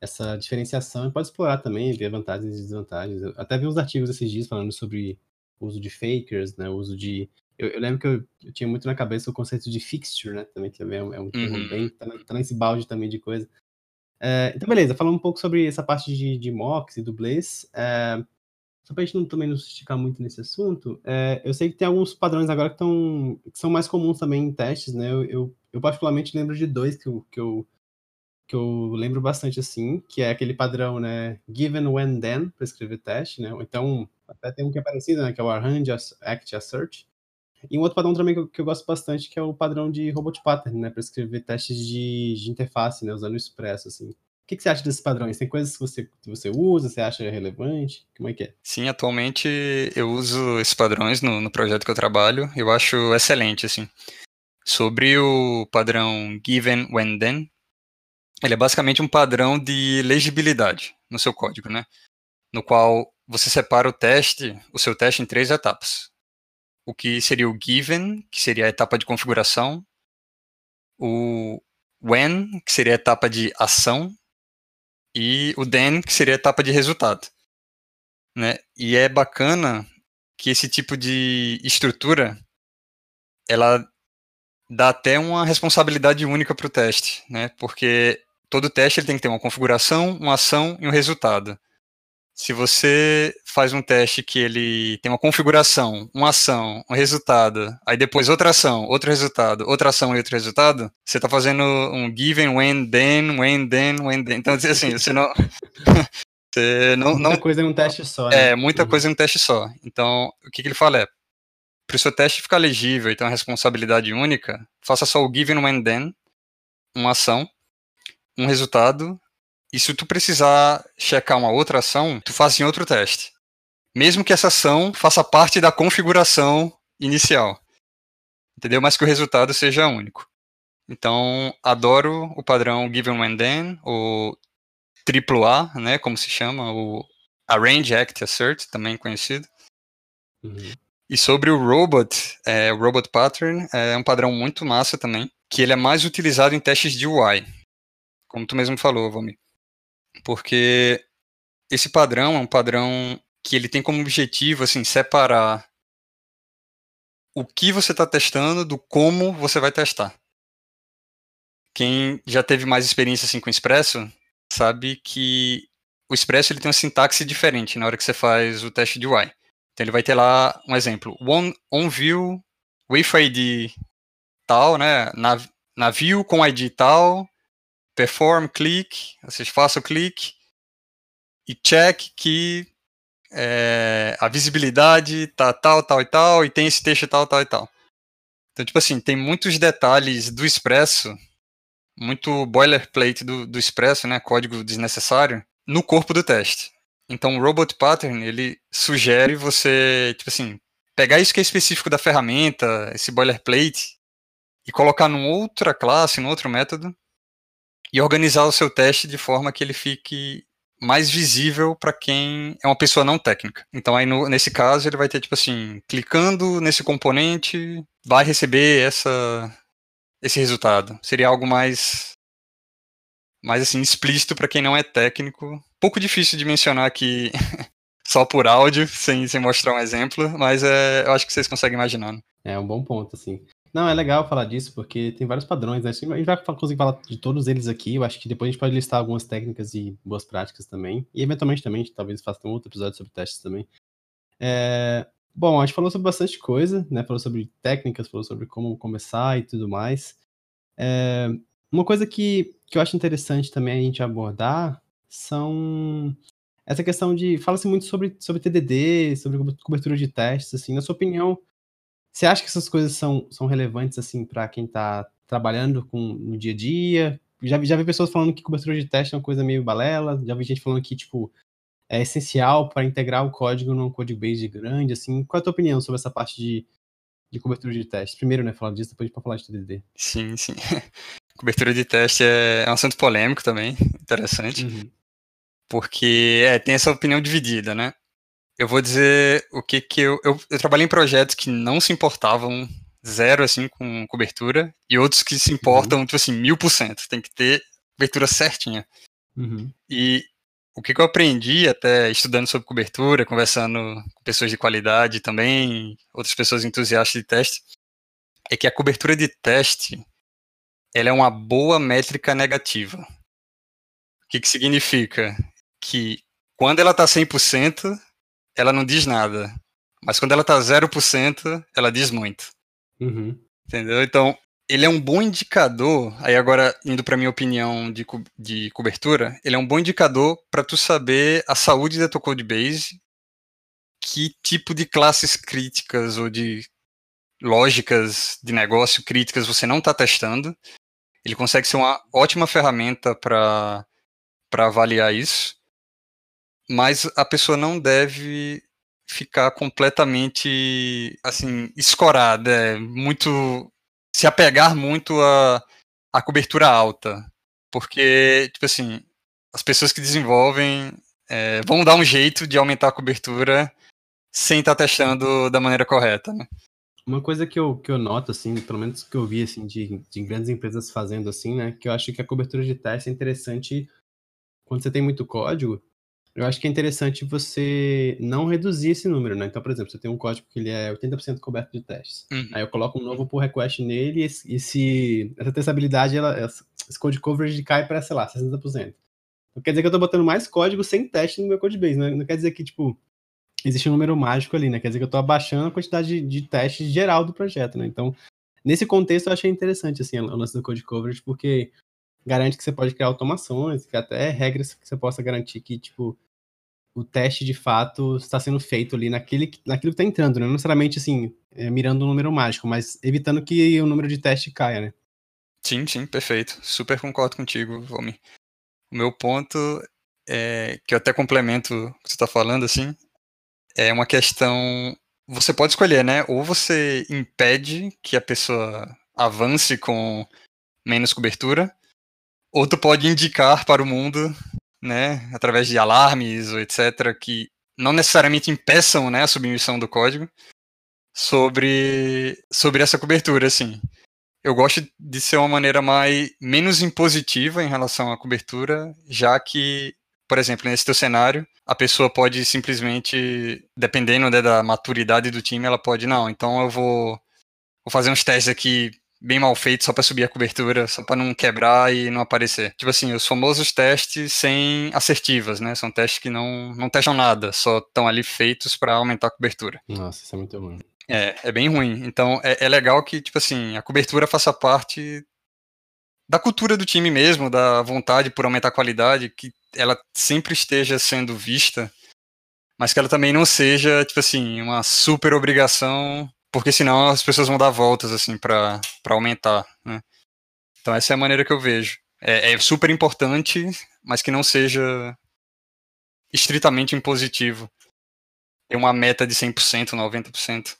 essa diferenciação e pode explorar também, ver vantagens e desvantagens. Eu até vi uns artigos esses dias falando sobre uso de fakers, né? Uso de. Eu, eu lembro que eu, eu, tinha muito na cabeça o conceito de fixture, né? Também, também é um, é um termo uhum. bem. Tá, tá, nesse balde também de coisa. É, então, beleza, falando um pouco sobre essa parte de, de mocks e dublês. É, só pra gente não, também não se esticar muito nesse assunto, é, eu sei que tem alguns padrões agora que, tão, que são mais comuns também em testes, né? Eu, eu, eu particularmente lembro de dois que eu, que eu que eu lembro bastante assim, que é aquele padrão, né, given when then, para escrever teste, né, ou então, até tem um que é parecido, né, que é o arrange, act, assert, e um outro padrão também que eu, que eu, gosto bastante, que é o padrão de robot pattern, né, para escrever testes de, de, interface, né, usando o Expresso, assim. O que, que, você acha desses padrões? Tem coisas que você, que você usa, você acha relevante? Como é que é? Sim, atualmente eu uso esses padrões no, no projeto que eu trabalho, eu acho excelente, assim. Sobre o padrão given when then, ele é basicamente um padrão de legibilidade no seu código, né? No qual você separa o teste, o seu teste em três etapas. O que seria o given, que seria a etapa de configuração, o when, que seria a etapa de ação, e o then, que seria a etapa de resultado. Né? E é bacana que esse tipo de estrutura ela dá até uma responsabilidade única para o teste, né? Porque todo teste ele tem que ter uma configuração, uma ação e um resultado. Se você faz um teste que ele tem uma configuração, uma ação, um resultado, aí depois outra ação, outro resultado, outra ação e outro resultado, você está fazendo um given, when, then, when, then, when, then. Então, assim, você não... você não muita não, coisa em um teste só. Né? É, muita uhum. coisa em um teste só. Então, o que, que ele fala é, para o seu teste ficar legível e ter uma responsabilidade única, faça só o given, when, then, uma ação, um resultado, e se tu precisar checar uma outra ação, tu faz em outro teste. Mesmo que essa ação faça parte da configuração inicial. Entendeu? Mas que o resultado seja único. Então, adoro o padrão Given When Then, o AAA, né, como se chama, o Arrange Act Assert, também conhecido. Uhum. E sobre o Robot, é, o Robot Pattern, é um padrão muito massa também, que ele é mais utilizado em testes de UI como tu mesmo falou, Valmir. Porque esse padrão é um padrão que ele tem como objetivo, assim, separar o que você está testando do como você vai testar. Quem já teve mais experiência assim com o Expresso sabe que o Expresso ele tem uma sintaxe diferente na hora que você faz o teste de UI. Então ele vai ter lá um exemplo, on, on view with ID tal, né, na, na view com ID tal, perform click, vocês façam o clique e check que é, a visibilidade tá tal, tal e tal, e tem esse texto tal, tal e tal. Então, tipo assim, tem muitos detalhes do Expresso, muito boilerplate do, do Expresso, né, código desnecessário, no corpo do teste. Então, o Robot Pattern, ele sugere você, tipo assim, pegar isso que é específico da ferramenta, esse boilerplate, e colocar numa outra classe, num outro método, e organizar o seu teste de forma que ele fique mais visível para quem é uma pessoa não técnica. Então aí no, nesse caso ele vai ter tipo assim, clicando nesse componente, vai receber essa esse resultado. Seria algo mais mais assim explícito para quem não é técnico. Pouco difícil de mencionar aqui só por áudio, sem, sem mostrar um exemplo, mas é, eu acho que vocês conseguem imaginar. Né? É um bom ponto, assim. Não, é legal falar disso, porque tem vários padrões, né? A gente vai conseguir falar de todos eles aqui. Eu acho que depois a gente pode listar algumas técnicas e boas práticas também. E eventualmente também, talvez faça um outro episódio sobre testes também. É... Bom, a gente falou sobre bastante coisa, né? Falou sobre técnicas, falou sobre como começar e tudo mais. É... Uma coisa que, que eu acho interessante também a gente abordar são essa questão de. Fala-se muito sobre, sobre TDD, sobre cobertura de testes, assim. Na sua opinião, você acha que essas coisas são, são relevantes, assim, para quem está trabalhando com, no dia a dia? Já, já vi pessoas falando que cobertura de teste é uma coisa meio balela, já vi gente falando que, tipo, é essencial para integrar o código num code base grande, assim. Qual é a tua opinião sobre essa parte de, de cobertura de teste? Primeiro, né, falar disso, depois a gente pode falar de TDD. Sim, sim. cobertura de teste é, é um assunto polêmico também, interessante. Uhum. Porque é, tem essa opinião dividida, né? Eu vou dizer o que que eu, eu, eu trabalhei em projetos que não se importavam zero assim com cobertura e outros que se importam uhum. tipo assim mil por cento tem que ter cobertura certinha uhum. e o que, que eu aprendi até estudando sobre cobertura conversando com pessoas de qualidade também outras pessoas entusiastas de teste é que a cobertura de teste ela é uma boa métrica negativa o que que significa que quando ela está 100% ela não diz nada. Mas quando ela tá 0%, ela diz muito. Uhum. Entendeu? Então, ele é um bom indicador. Aí agora indo para minha opinião de, co de cobertura, ele é um bom indicador para tu saber a saúde da tua codebase, que tipo de classes críticas ou de lógicas de negócio críticas você não está testando. Ele consegue ser uma ótima ferramenta para avaliar isso, mas a pessoa não deve ficar completamente assim escorada, é, muito se apegar muito a, a cobertura alta, porque tipo assim as pessoas que desenvolvem é, vão dar um jeito de aumentar a cobertura sem estar tá testando da maneira correta, né? Uma coisa que eu, que eu noto, assim, pelo menos que eu vi, assim, de, de grandes empresas fazendo, assim, né, que eu acho que a cobertura de teste é interessante quando você tem muito código, eu acho que é interessante você não reduzir esse número, né? Então, por exemplo, você tem um código que ele é 80% coberto de testes. Uhum. Aí eu coloco um novo pull request nele e, esse, essa testabilidade, ela, esse code coverage cai para, sei lá, 60%. Então, quer dizer que eu estou botando mais código sem teste no meu codebase, né? Não quer dizer que, tipo, existe um número mágico ali, né? Quer dizer que eu estou abaixando a quantidade de, de testes geral do projeto, né? Então, nesse contexto, eu achei interessante, assim, o lance do code coverage, porque garante que você pode criar automações, que até regras que você possa garantir que, tipo, o teste de fato está sendo feito ali naquele, naquilo que está entrando, né? Não necessariamente, assim, é, mirando um número mágico, mas evitando que o número de teste caia, né? Sim, sim, perfeito. Super concordo contigo, Valmir. O meu ponto é que eu até complemento o que você está falando, assim, é uma questão. Você pode escolher, né? Ou você impede que a pessoa avance com menos cobertura, ou tu pode indicar para o mundo, né, através de alarmes etc, que não necessariamente impeçam, né, a submissão do código sobre sobre essa cobertura, assim. Eu gosto de ser uma maneira mais menos impositiva em relação à cobertura, já que por exemplo, nesse teu cenário, a pessoa pode simplesmente, dependendo né, da maturidade do time, ela pode, não, então eu vou, vou fazer uns testes aqui bem mal feitos só para subir a cobertura, só para não quebrar e não aparecer. Tipo assim, os famosos testes sem assertivas, né? São testes que não, não testam nada, só estão ali feitos para aumentar a cobertura. Nossa, isso é muito ruim. É, é bem ruim. Então é, é legal que, tipo assim, a cobertura faça parte da cultura do time mesmo, da vontade por aumentar a qualidade, que ela sempre esteja sendo vista, mas que ela também não seja, tipo assim, uma super obrigação, porque senão as pessoas vão dar voltas, assim, para aumentar, né? Então essa é a maneira que eu vejo. É, é super importante, mas que não seja estritamente impositivo. Ter uma meta de 100%, 90%,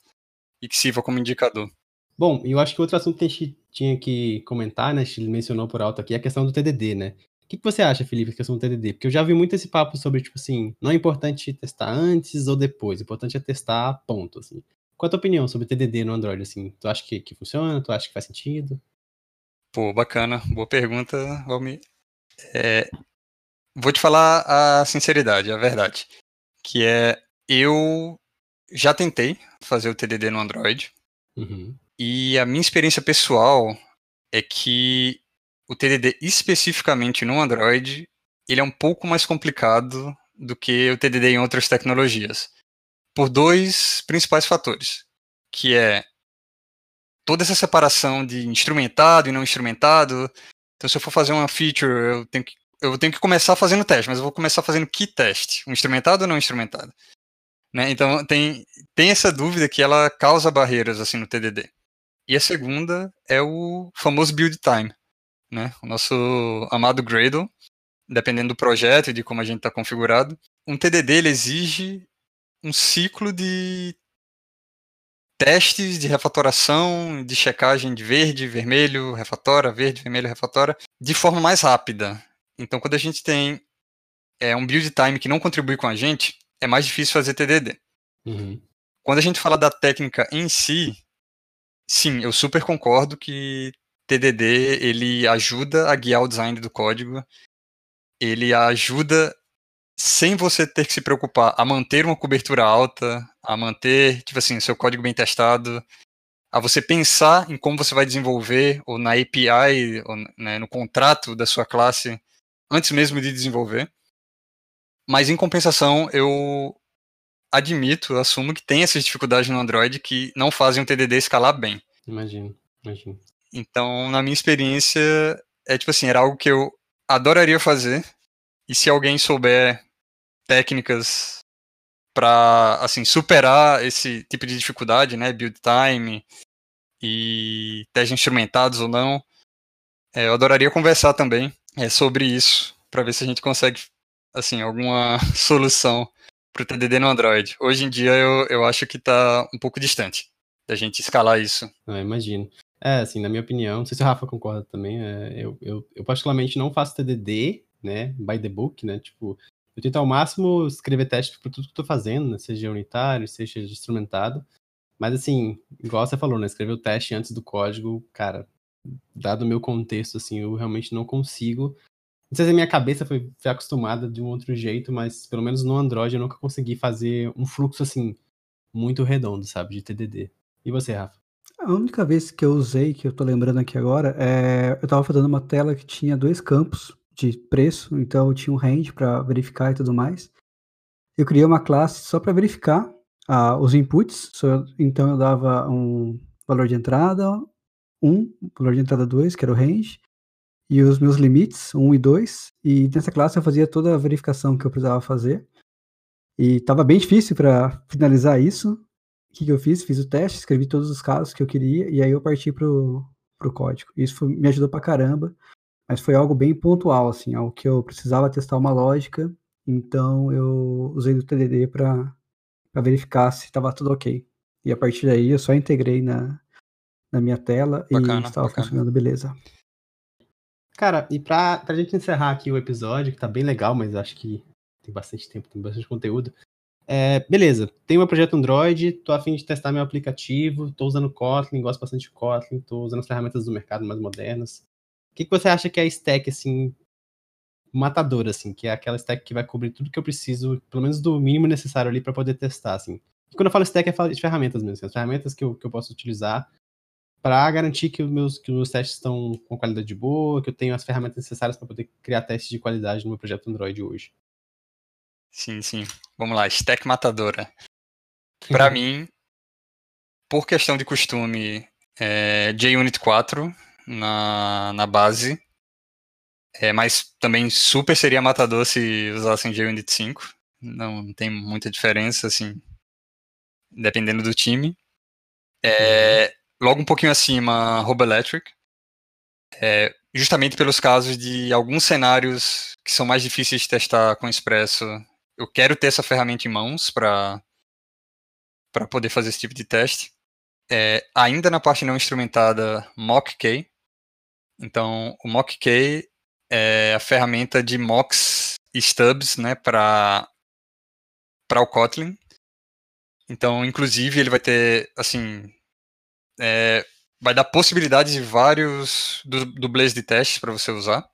e que sirva como indicador. Bom, eu acho que outro assunto que a gente tinha que comentar, né, a gente mencionou por alto aqui, é a questão do TDD, né? O que, que você acha, Felipe, da questão do TDD? Porque eu já vi muito esse papo sobre, tipo assim, não é importante testar antes ou depois, o importante é testar ponto, assim. Qual a tua opinião sobre TDD no Android, assim? Tu acha que, que funciona? Tu acha que faz sentido? Pô, bacana. Boa pergunta, Valmir. É, vou te falar a sinceridade, a verdade. Que é, eu já tentei fazer o TDD no Android. Uhum. E a minha experiência pessoal é que o TDD especificamente no Android, ele é um pouco mais complicado do que o TDD em outras tecnologias. Por dois principais fatores, que é toda essa separação de instrumentado e não instrumentado. Então, se eu for fazer uma feature, eu tenho que, eu tenho que começar fazendo teste, mas eu vou começar fazendo que teste? Um instrumentado ou não instrumentado? Né? Então, tem, tem essa dúvida que ela causa barreiras assim no TDD. E a segunda é o famoso build time, né? O nosso amado Gradle, dependendo do projeto e de como a gente está configurado. Um TDD ele exige um ciclo de testes de refatoração, de checagem de verde, vermelho, refatora, verde, vermelho, refatora, de forma mais rápida. Então, quando a gente tem é, um build time que não contribui com a gente, é mais difícil fazer TDD. Uhum. Quando a gente fala da técnica em si, Sim, eu super concordo que TDD ele ajuda a guiar o design do código. Ele ajuda sem você ter que se preocupar a manter uma cobertura alta, a manter, tipo assim, seu código bem testado, a você pensar em como você vai desenvolver, ou na API, ou né, no contrato da sua classe, antes mesmo de desenvolver. Mas em compensação, eu admito, assumo que tem essas dificuldades no Android que não fazem o TDD escalar bem. Imagino, imagino. Então, na minha experiência, é tipo assim, era algo que eu adoraria fazer. E se alguém souber técnicas para assim superar esse tipo de dificuldade, né, build time e testes instrumentados ou não, é, eu adoraria conversar também é, sobre isso para ver se a gente consegue assim alguma solução para o TDD no Android. Hoje em dia eu, eu acho que está um pouco distante da gente escalar isso. Eu imagino. É, assim, na minha opinião, não sei se o Rafa concorda também, é, eu, eu, eu particularmente não faço TDD, né, by the book, né, tipo, eu tento ao máximo escrever teste para tudo que eu tô fazendo, né, seja unitário, seja instrumentado, mas assim, igual você falou, né, escrever o teste antes do código, cara, dado o meu contexto, assim, eu realmente não consigo, não sei se a minha cabeça foi, foi acostumada de um outro jeito, mas pelo menos no Android eu nunca consegui fazer um fluxo, assim, muito redondo, sabe, de TDD. E você, Rafa? A única vez que eu usei, que eu tô lembrando aqui agora, é eu tava fazendo uma tela que tinha dois campos de preço, então eu tinha um range para verificar e tudo mais. Eu criei uma classe só para verificar ah, os inputs, então eu dava um valor de entrada 1, um, valor de entrada 2, que era o range, e os meus limites, 1 um e 2, e nessa classe eu fazia toda a verificação que eu precisava fazer. E estava bem difícil para finalizar isso, o que, que, eu fiz? Fiz o teste, escrevi todos os casos que eu queria e aí eu parti pro, pro código. Isso foi, me ajudou pra caramba, mas foi algo bem pontual, assim, algo que eu precisava testar uma lógica, então eu usei do TDD para verificar se estava tudo ok. E a partir daí eu só integrei na, na minha tela bacana, e estava funcionando beleza. Cara, e pra, pra gente encerrar aqui o episódio, que tá bem legal, mas acho que tem bastante tempo, tem bastante conteúdo. É, beleza, tenho meu projeto Android, tô afim de testar meu aplicativo, tô usando Kotlin, gosto bastante de Kotlin, tô usando as ferramentas do mercado mais modernas. O que, que você acha que é a stack, assim, matadora, assim, que é aquela stack que vai cobrir tudo que eu preciso, pelo menos do mínimo necessário ali para poder testar, assim. E quando eu falo stack, é de ferramentas mesmo, assim, as ferramentas que eu, que eu posso utilizar para garantir que os, meus, que os meus testes estão com qualidade boa, que eu tenho as ferramentas necessárias para poder criar testes de qualidade no meu projeto Android hoje. Sim, sim. Vamos lá, stack matadora. Para mim, por questão de costume, é JUnit 4 na, na base. É, mas também super seria matador se usassem JUnit 5. Não tem muita diferença, assim, dependendo do time. É, uhum. logo um pouquinho acima, Robo Electric. É, justamente pelos casos de alguns cenários que são mais difíceis de testar com Expresso eu quero ter essa ferramenta em mãos para para poder fazer esse tipo de teste. É, ainda na parte não instrumentada, MockK. Então, o MockK é a ferramenta de mocks e stubs, né, para para o Kotlin. Então, inclusive, ele vai ter, assim, é, vai dar possibilidades de vários dublês de testes para você usar.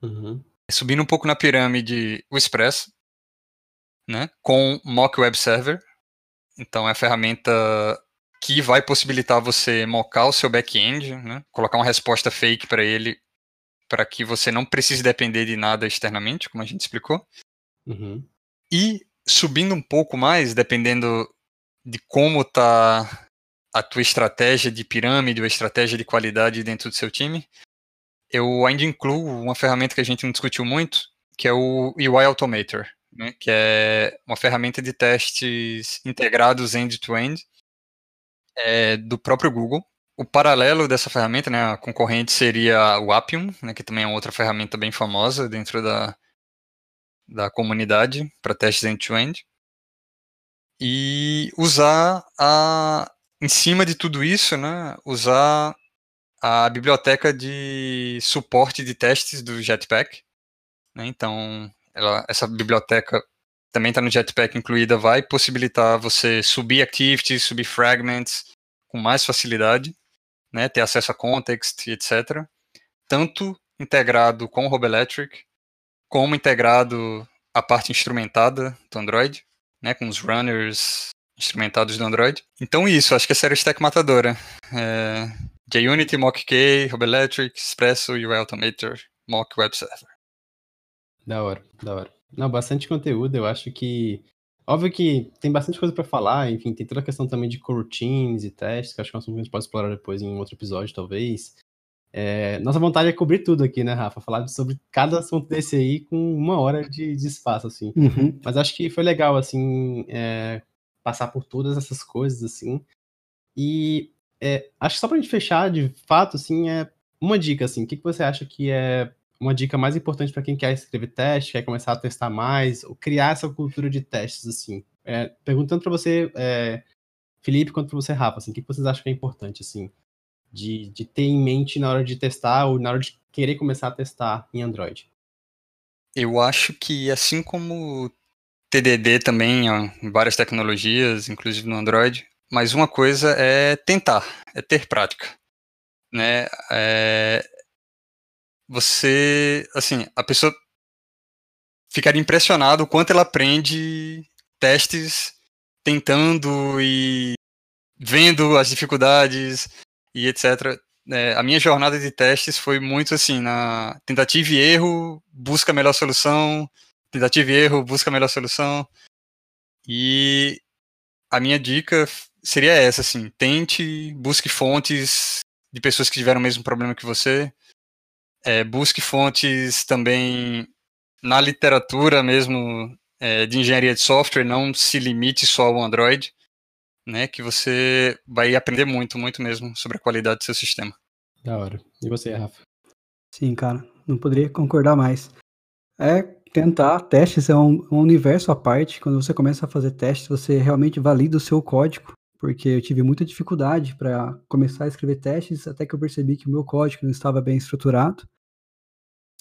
Uhum. Subindo um pouco na pirâmide, o Express, né, com Mock Web Server. Então é a ferramenta que vai possibilitar você mocar o seu back-end, né, colocar uma resposta fake para ele, para que você não precise depender de nada externamente, como a gente explicou. Uhum. E subindo um pouco mais, dependendo de como está a tua estratégia de pirâmide ou estratégia de qualidade dentro do seu time, eu ainda incluo uma ferramenta que a gente não discutiu muito, que é o UI Automator né, que é uma ferramenta de testes integrados end-to-end -end, é, do próprio Google. O paralelo dessa ferramenta, né, a concorrente seria o Appium, né, que também é outra ferramenta bem famosa dentro da, da comunidade para testes end-to-end. -end. E usar a, em cima de tudo isso, né, usar a biblioteca de suporte de testes do Jetpack. Né, então, ela, essa biblioteca também está no Jetpack incluída, vai possibilitar você subir activities, subir fragments com mais facilidade, né, ter acesso a context, etc. Tanto integrado com o Robo Electric, como integrado a parte instrumentada do Android, né, com os runners instrumentados do Android. Então isso, acho que essa era a stack matadora. É, JUnity, MockK, Robo Electric, Espresso, UI Automator, Mock Web Server. Da hora, da hora. Não, bastante conteúdo. Eu acho que Óbvio que tem bastante coisa para falar, enfim, tem toda a questão também de coroutines e testes, que acho que é um assunto que a gente pode explorar depois em outro episódio, talvez. É, nossa vontade é cobrir tudo aqui, né, Rafa? Falar sobre cada assunto desse aí com uma hora de, de espaço, assim. Uhum. Mas acho que foi legal, assim, é, passar por todas essas coisas, assim. E é, acho que só pra gente fechar, de fato, assim, é uma dica, assim. O que, que você acha que é uma dica mais importante para quem quer escrever teste, quer começar a testar mais, ou criar essa cultura de testes, assim? É, perguntando para você, é, Felipe, quanto para você, Rafa, assim, o que, vocês acham que é importante, assim, de, de ter em mente na hora de testar ou na hora de querer começar a testar em Android? Eu acho que, assim como TDD também, ó, em várias tecnologias, inclusive no Android, mas uma coisa é tentar, é ter prática. Né? É, você, assim, a pessoa ficaria impressionado o quanto ela aprende testes tentando e vendo as dificuldades e etc. É, a minha jornada de testes foi muito assim, na tentativa e erro, busca a melhor solução, tentativa e erro, busca a melhor solução. E a minha dica seria essa, assim, tente, busque fontes de pessoas que tiveram o mesmo problema que você, é, busque fontes também na literatura mesmo é, de engenharia de software, não se limite só ao Android, né? Que você vai aprender muito, muito mesmo sobre a qualidade do seu sistema. Da hora. E você, Rafa? Sim, cara, não poderia concordar mais. É tentar, testes é um, um universo à parte. Quando você começa a fazer testes, você realmente valida o seu código porque eu tive muita dificuldade para começar a escrever testes, até que eu percebi que o meu código não estava bem estruturado.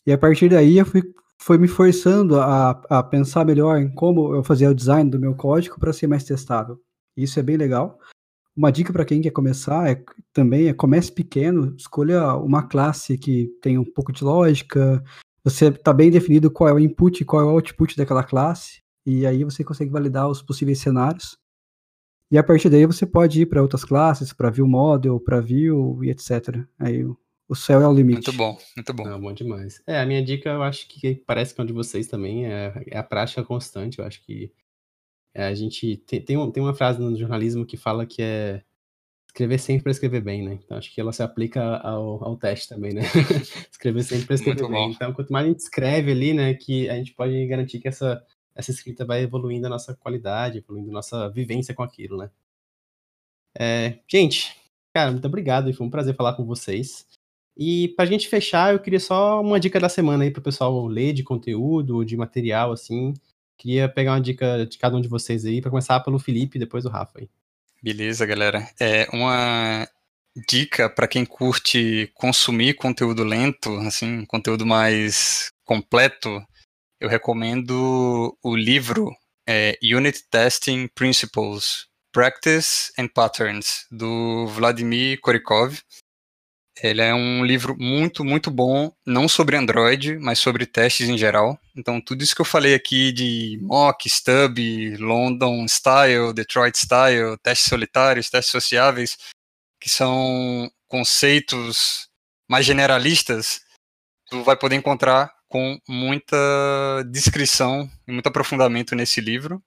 E a partir daí eu fui, foi me forçando a, a pensar melhor em como eu fazia o design do meu código para ser mais testável. Isso é bem legal. Uma dica para quem quer começar é também é comece pequeno, escolha uma classe que tem um pouco de lógica, você está bem definido qual é o input e qual é o output daquela classe, e aí você consegue validar os possíveis cenários. E a partir daí você pode ir para outras classes, para View Model, para View e etc. Aí o céu é o limite. Muito bom, muito bom. É bom demais. É, a minha dica eu acho que parece que é de vocês também, é, é a prática constante. Eu acho que é, a gente tem, tem, um, tem uma frase no jornalismo que fala que é escrever sempre para escrever bem, né? Então acho que ela se aplica ao, ao teste também, né? escrever sempre para escrever Muito bem. Bom. Então, quanto mais a gente escreve ali, né, que a gente pode garantir que essa essa escrita vai evoluindo a nossa qualidade, evoluindo a nossa vivência com aquilo, né? É, gente, cara, muito obrigado, foi um prazer falar com vocês. E pra gente fechar, eu queria só uma dica da semana aí pro pessoal ler de conteúdo, de material, assim. Queria pegar uma dica de cada um de vocês aí, para começar pelo Felipe e depois o Rafa aí. Beleza, galera. É uma dica para quem curte consumir conteúdo lento, assim, conteúdo mais completo, eu recomendo o livro é, Unit Testing Principles, Practice and Patterns, do Vladimir Korikov. Ele é um livro muito, muito bom, não sobre Android, mas sobre testes em geral. Então, tudo isso que eu falei aqui de mock, stub, London style, Detroit style, testes solitários, testes sociáveis, que são conceitos mais generalistas, tu vai poder encontrar com muita descrição e muito aprofundamento nesse livro.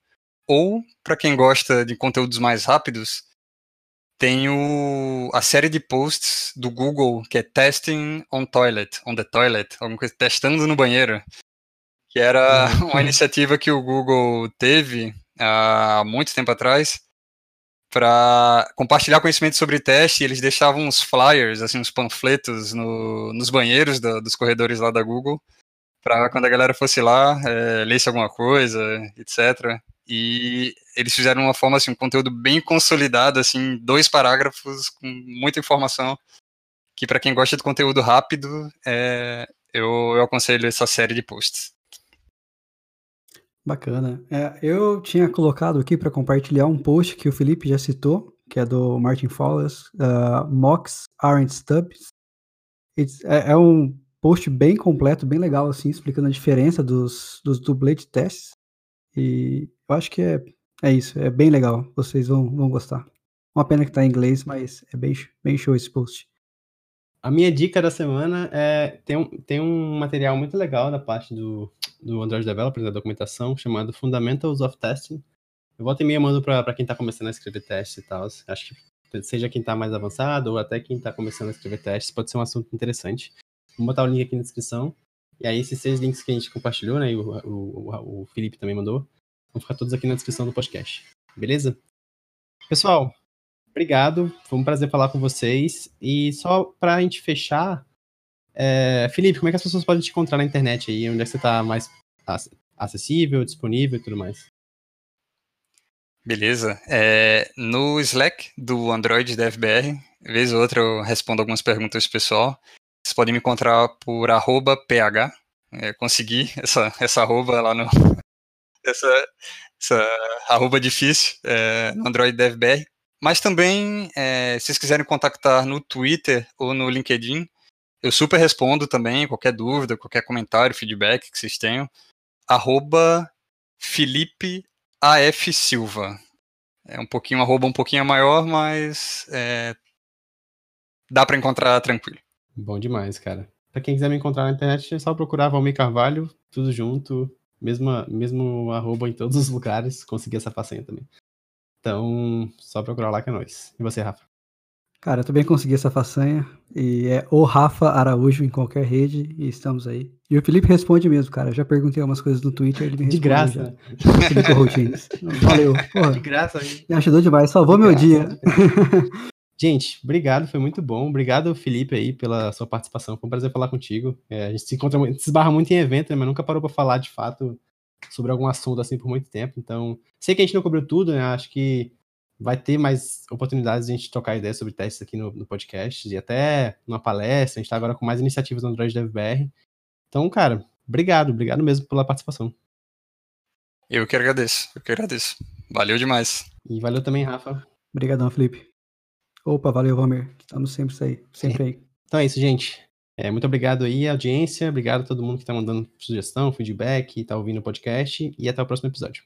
Ou, para quem gosta de conteúdos mais rápidos, tem o, a série de posts do Google que é Testing on Toilet, on the Toilet, alguma coisa, testando no banheiro, que era uhum. uma iniciativa que o Google teve há muito tempo atrás para compartilhar conhecimento sobre teste. Eles deixavam uns flyers, assim, uns panfletos no, nos banheiros do, dos corredores lá da Google para quando a galera fosse lá, é, lesse alguma coisa, etc. E eles fizeram uma forma, assim, um conteúdo bem consolidado, assim, dois parágrafos com muita informação, que para quem gosta de conteúdo rápido, é, eu, eu aconselho essa série de posts. Bacana. É, eu tinha colocado aqui para compartilhar um post que o Felipe já citou, que é do Martin Fowler, uh, Mocks Aren't Stubs. É, é, um post bem completo, bem legal, assim, explicando a diferença dos, dos dublê de testes. E eu acho que é, é isso, é bem legal. Vocês vão, vão gostar. Uma pena que tá em inglês, mas é bem, bem show esse post. A minha dica da semana é tem um, tem um material muito legal da parte do, do Android Developer, da documentação, chamado Fundamentals of Testing, Eu volto e meia mando para quem está começando a escrever testes e tal. Acho que seja quem está mais avançado ou até quem está começando a escrever testes, pode ser um assunto interessante. Vou botar o link aqui na descrição. E aí, esses seis links que a gente compartilhou, né? E o, o, o Felipe também mandou, vão ficar todos aqui na descrição do podcast. Beleza? Pessoal, obrigado. Foi um prazer falar com vocês. E só para a gente fechar, é... Felipe, como é que as pessoas podem te encontrar na internet aí? Onde é que você está mais acessível, disponível e tudo mais? Beleza. É, no Slack do Android da FBR, vez ou outra eu respondo algumas perguntas pessoal. Vocês podem me encontrar por arroba ph. É, consegui essa, essa arroba lá no. Essa, essa arroba difícil é, no Android da FBR. Mas também, é, se vocês quiserem contactar no Twitter ou no LinkedIn, eu super respondo também, qualquer dúvida, qualquer comentário, feedback que vocês tenham. Arroba Felipe AF Silva. É um pouquinho, arroba um pouquinho maior, mas é, dá para encontrar tranquilo. Bom demais, cara. Pra quem quiser me encontrar na internet, é só procurar Valmir Carvalho, tudo junto, mesma, mesmo arroba em todos os lugares, consegui essa façanha também. Então, só procurar lá que é nóis. E você, Rafa? Cara, eu também consegui essa façanha. E é o Rafa Araújo em qualquer rede. E estamos aí. E o Felipe responde mesmo, cara. Eu já perguntei umas coisas no Twitter. Ele me De graça. Felipe Routines. Valeu. Porra. De graça. Me ajudou demais. Salvou De meu graça. dia. Gente, obrigado, foi muito bom. Obrigado, Felipe, aí, pela sua participação. Foi um prazer falar contigo. É, a gente se encontra, se esbarra muito em evento, né, mas nunca parou para falar de fato sobre algum assunto assim por muito tempo. Então, sei que a gente não cobriu tudo, né? Acho que vai ter mais oportunidades de a gente trocar ideias sobre testes aqui no, no podcast e até numa palestra. A gente está agora com mais iniciativas no Android DevBR. Então, cara, obrigado, obrigado mesmo pela participação. Eu que agradeço, eu que agradeço. Valeu demais. E valeu também, Rafa. Obrigadão, Felipe. Opa, valeu, Valmir. Estamos sempre aí. Sempre aí. Então é isso, gente. É, muito obrigado aí, audiência. Obrigado a todo mundo que está mandando sugestão, feedback, está ouvindo o podcast. E até o próximo episódio.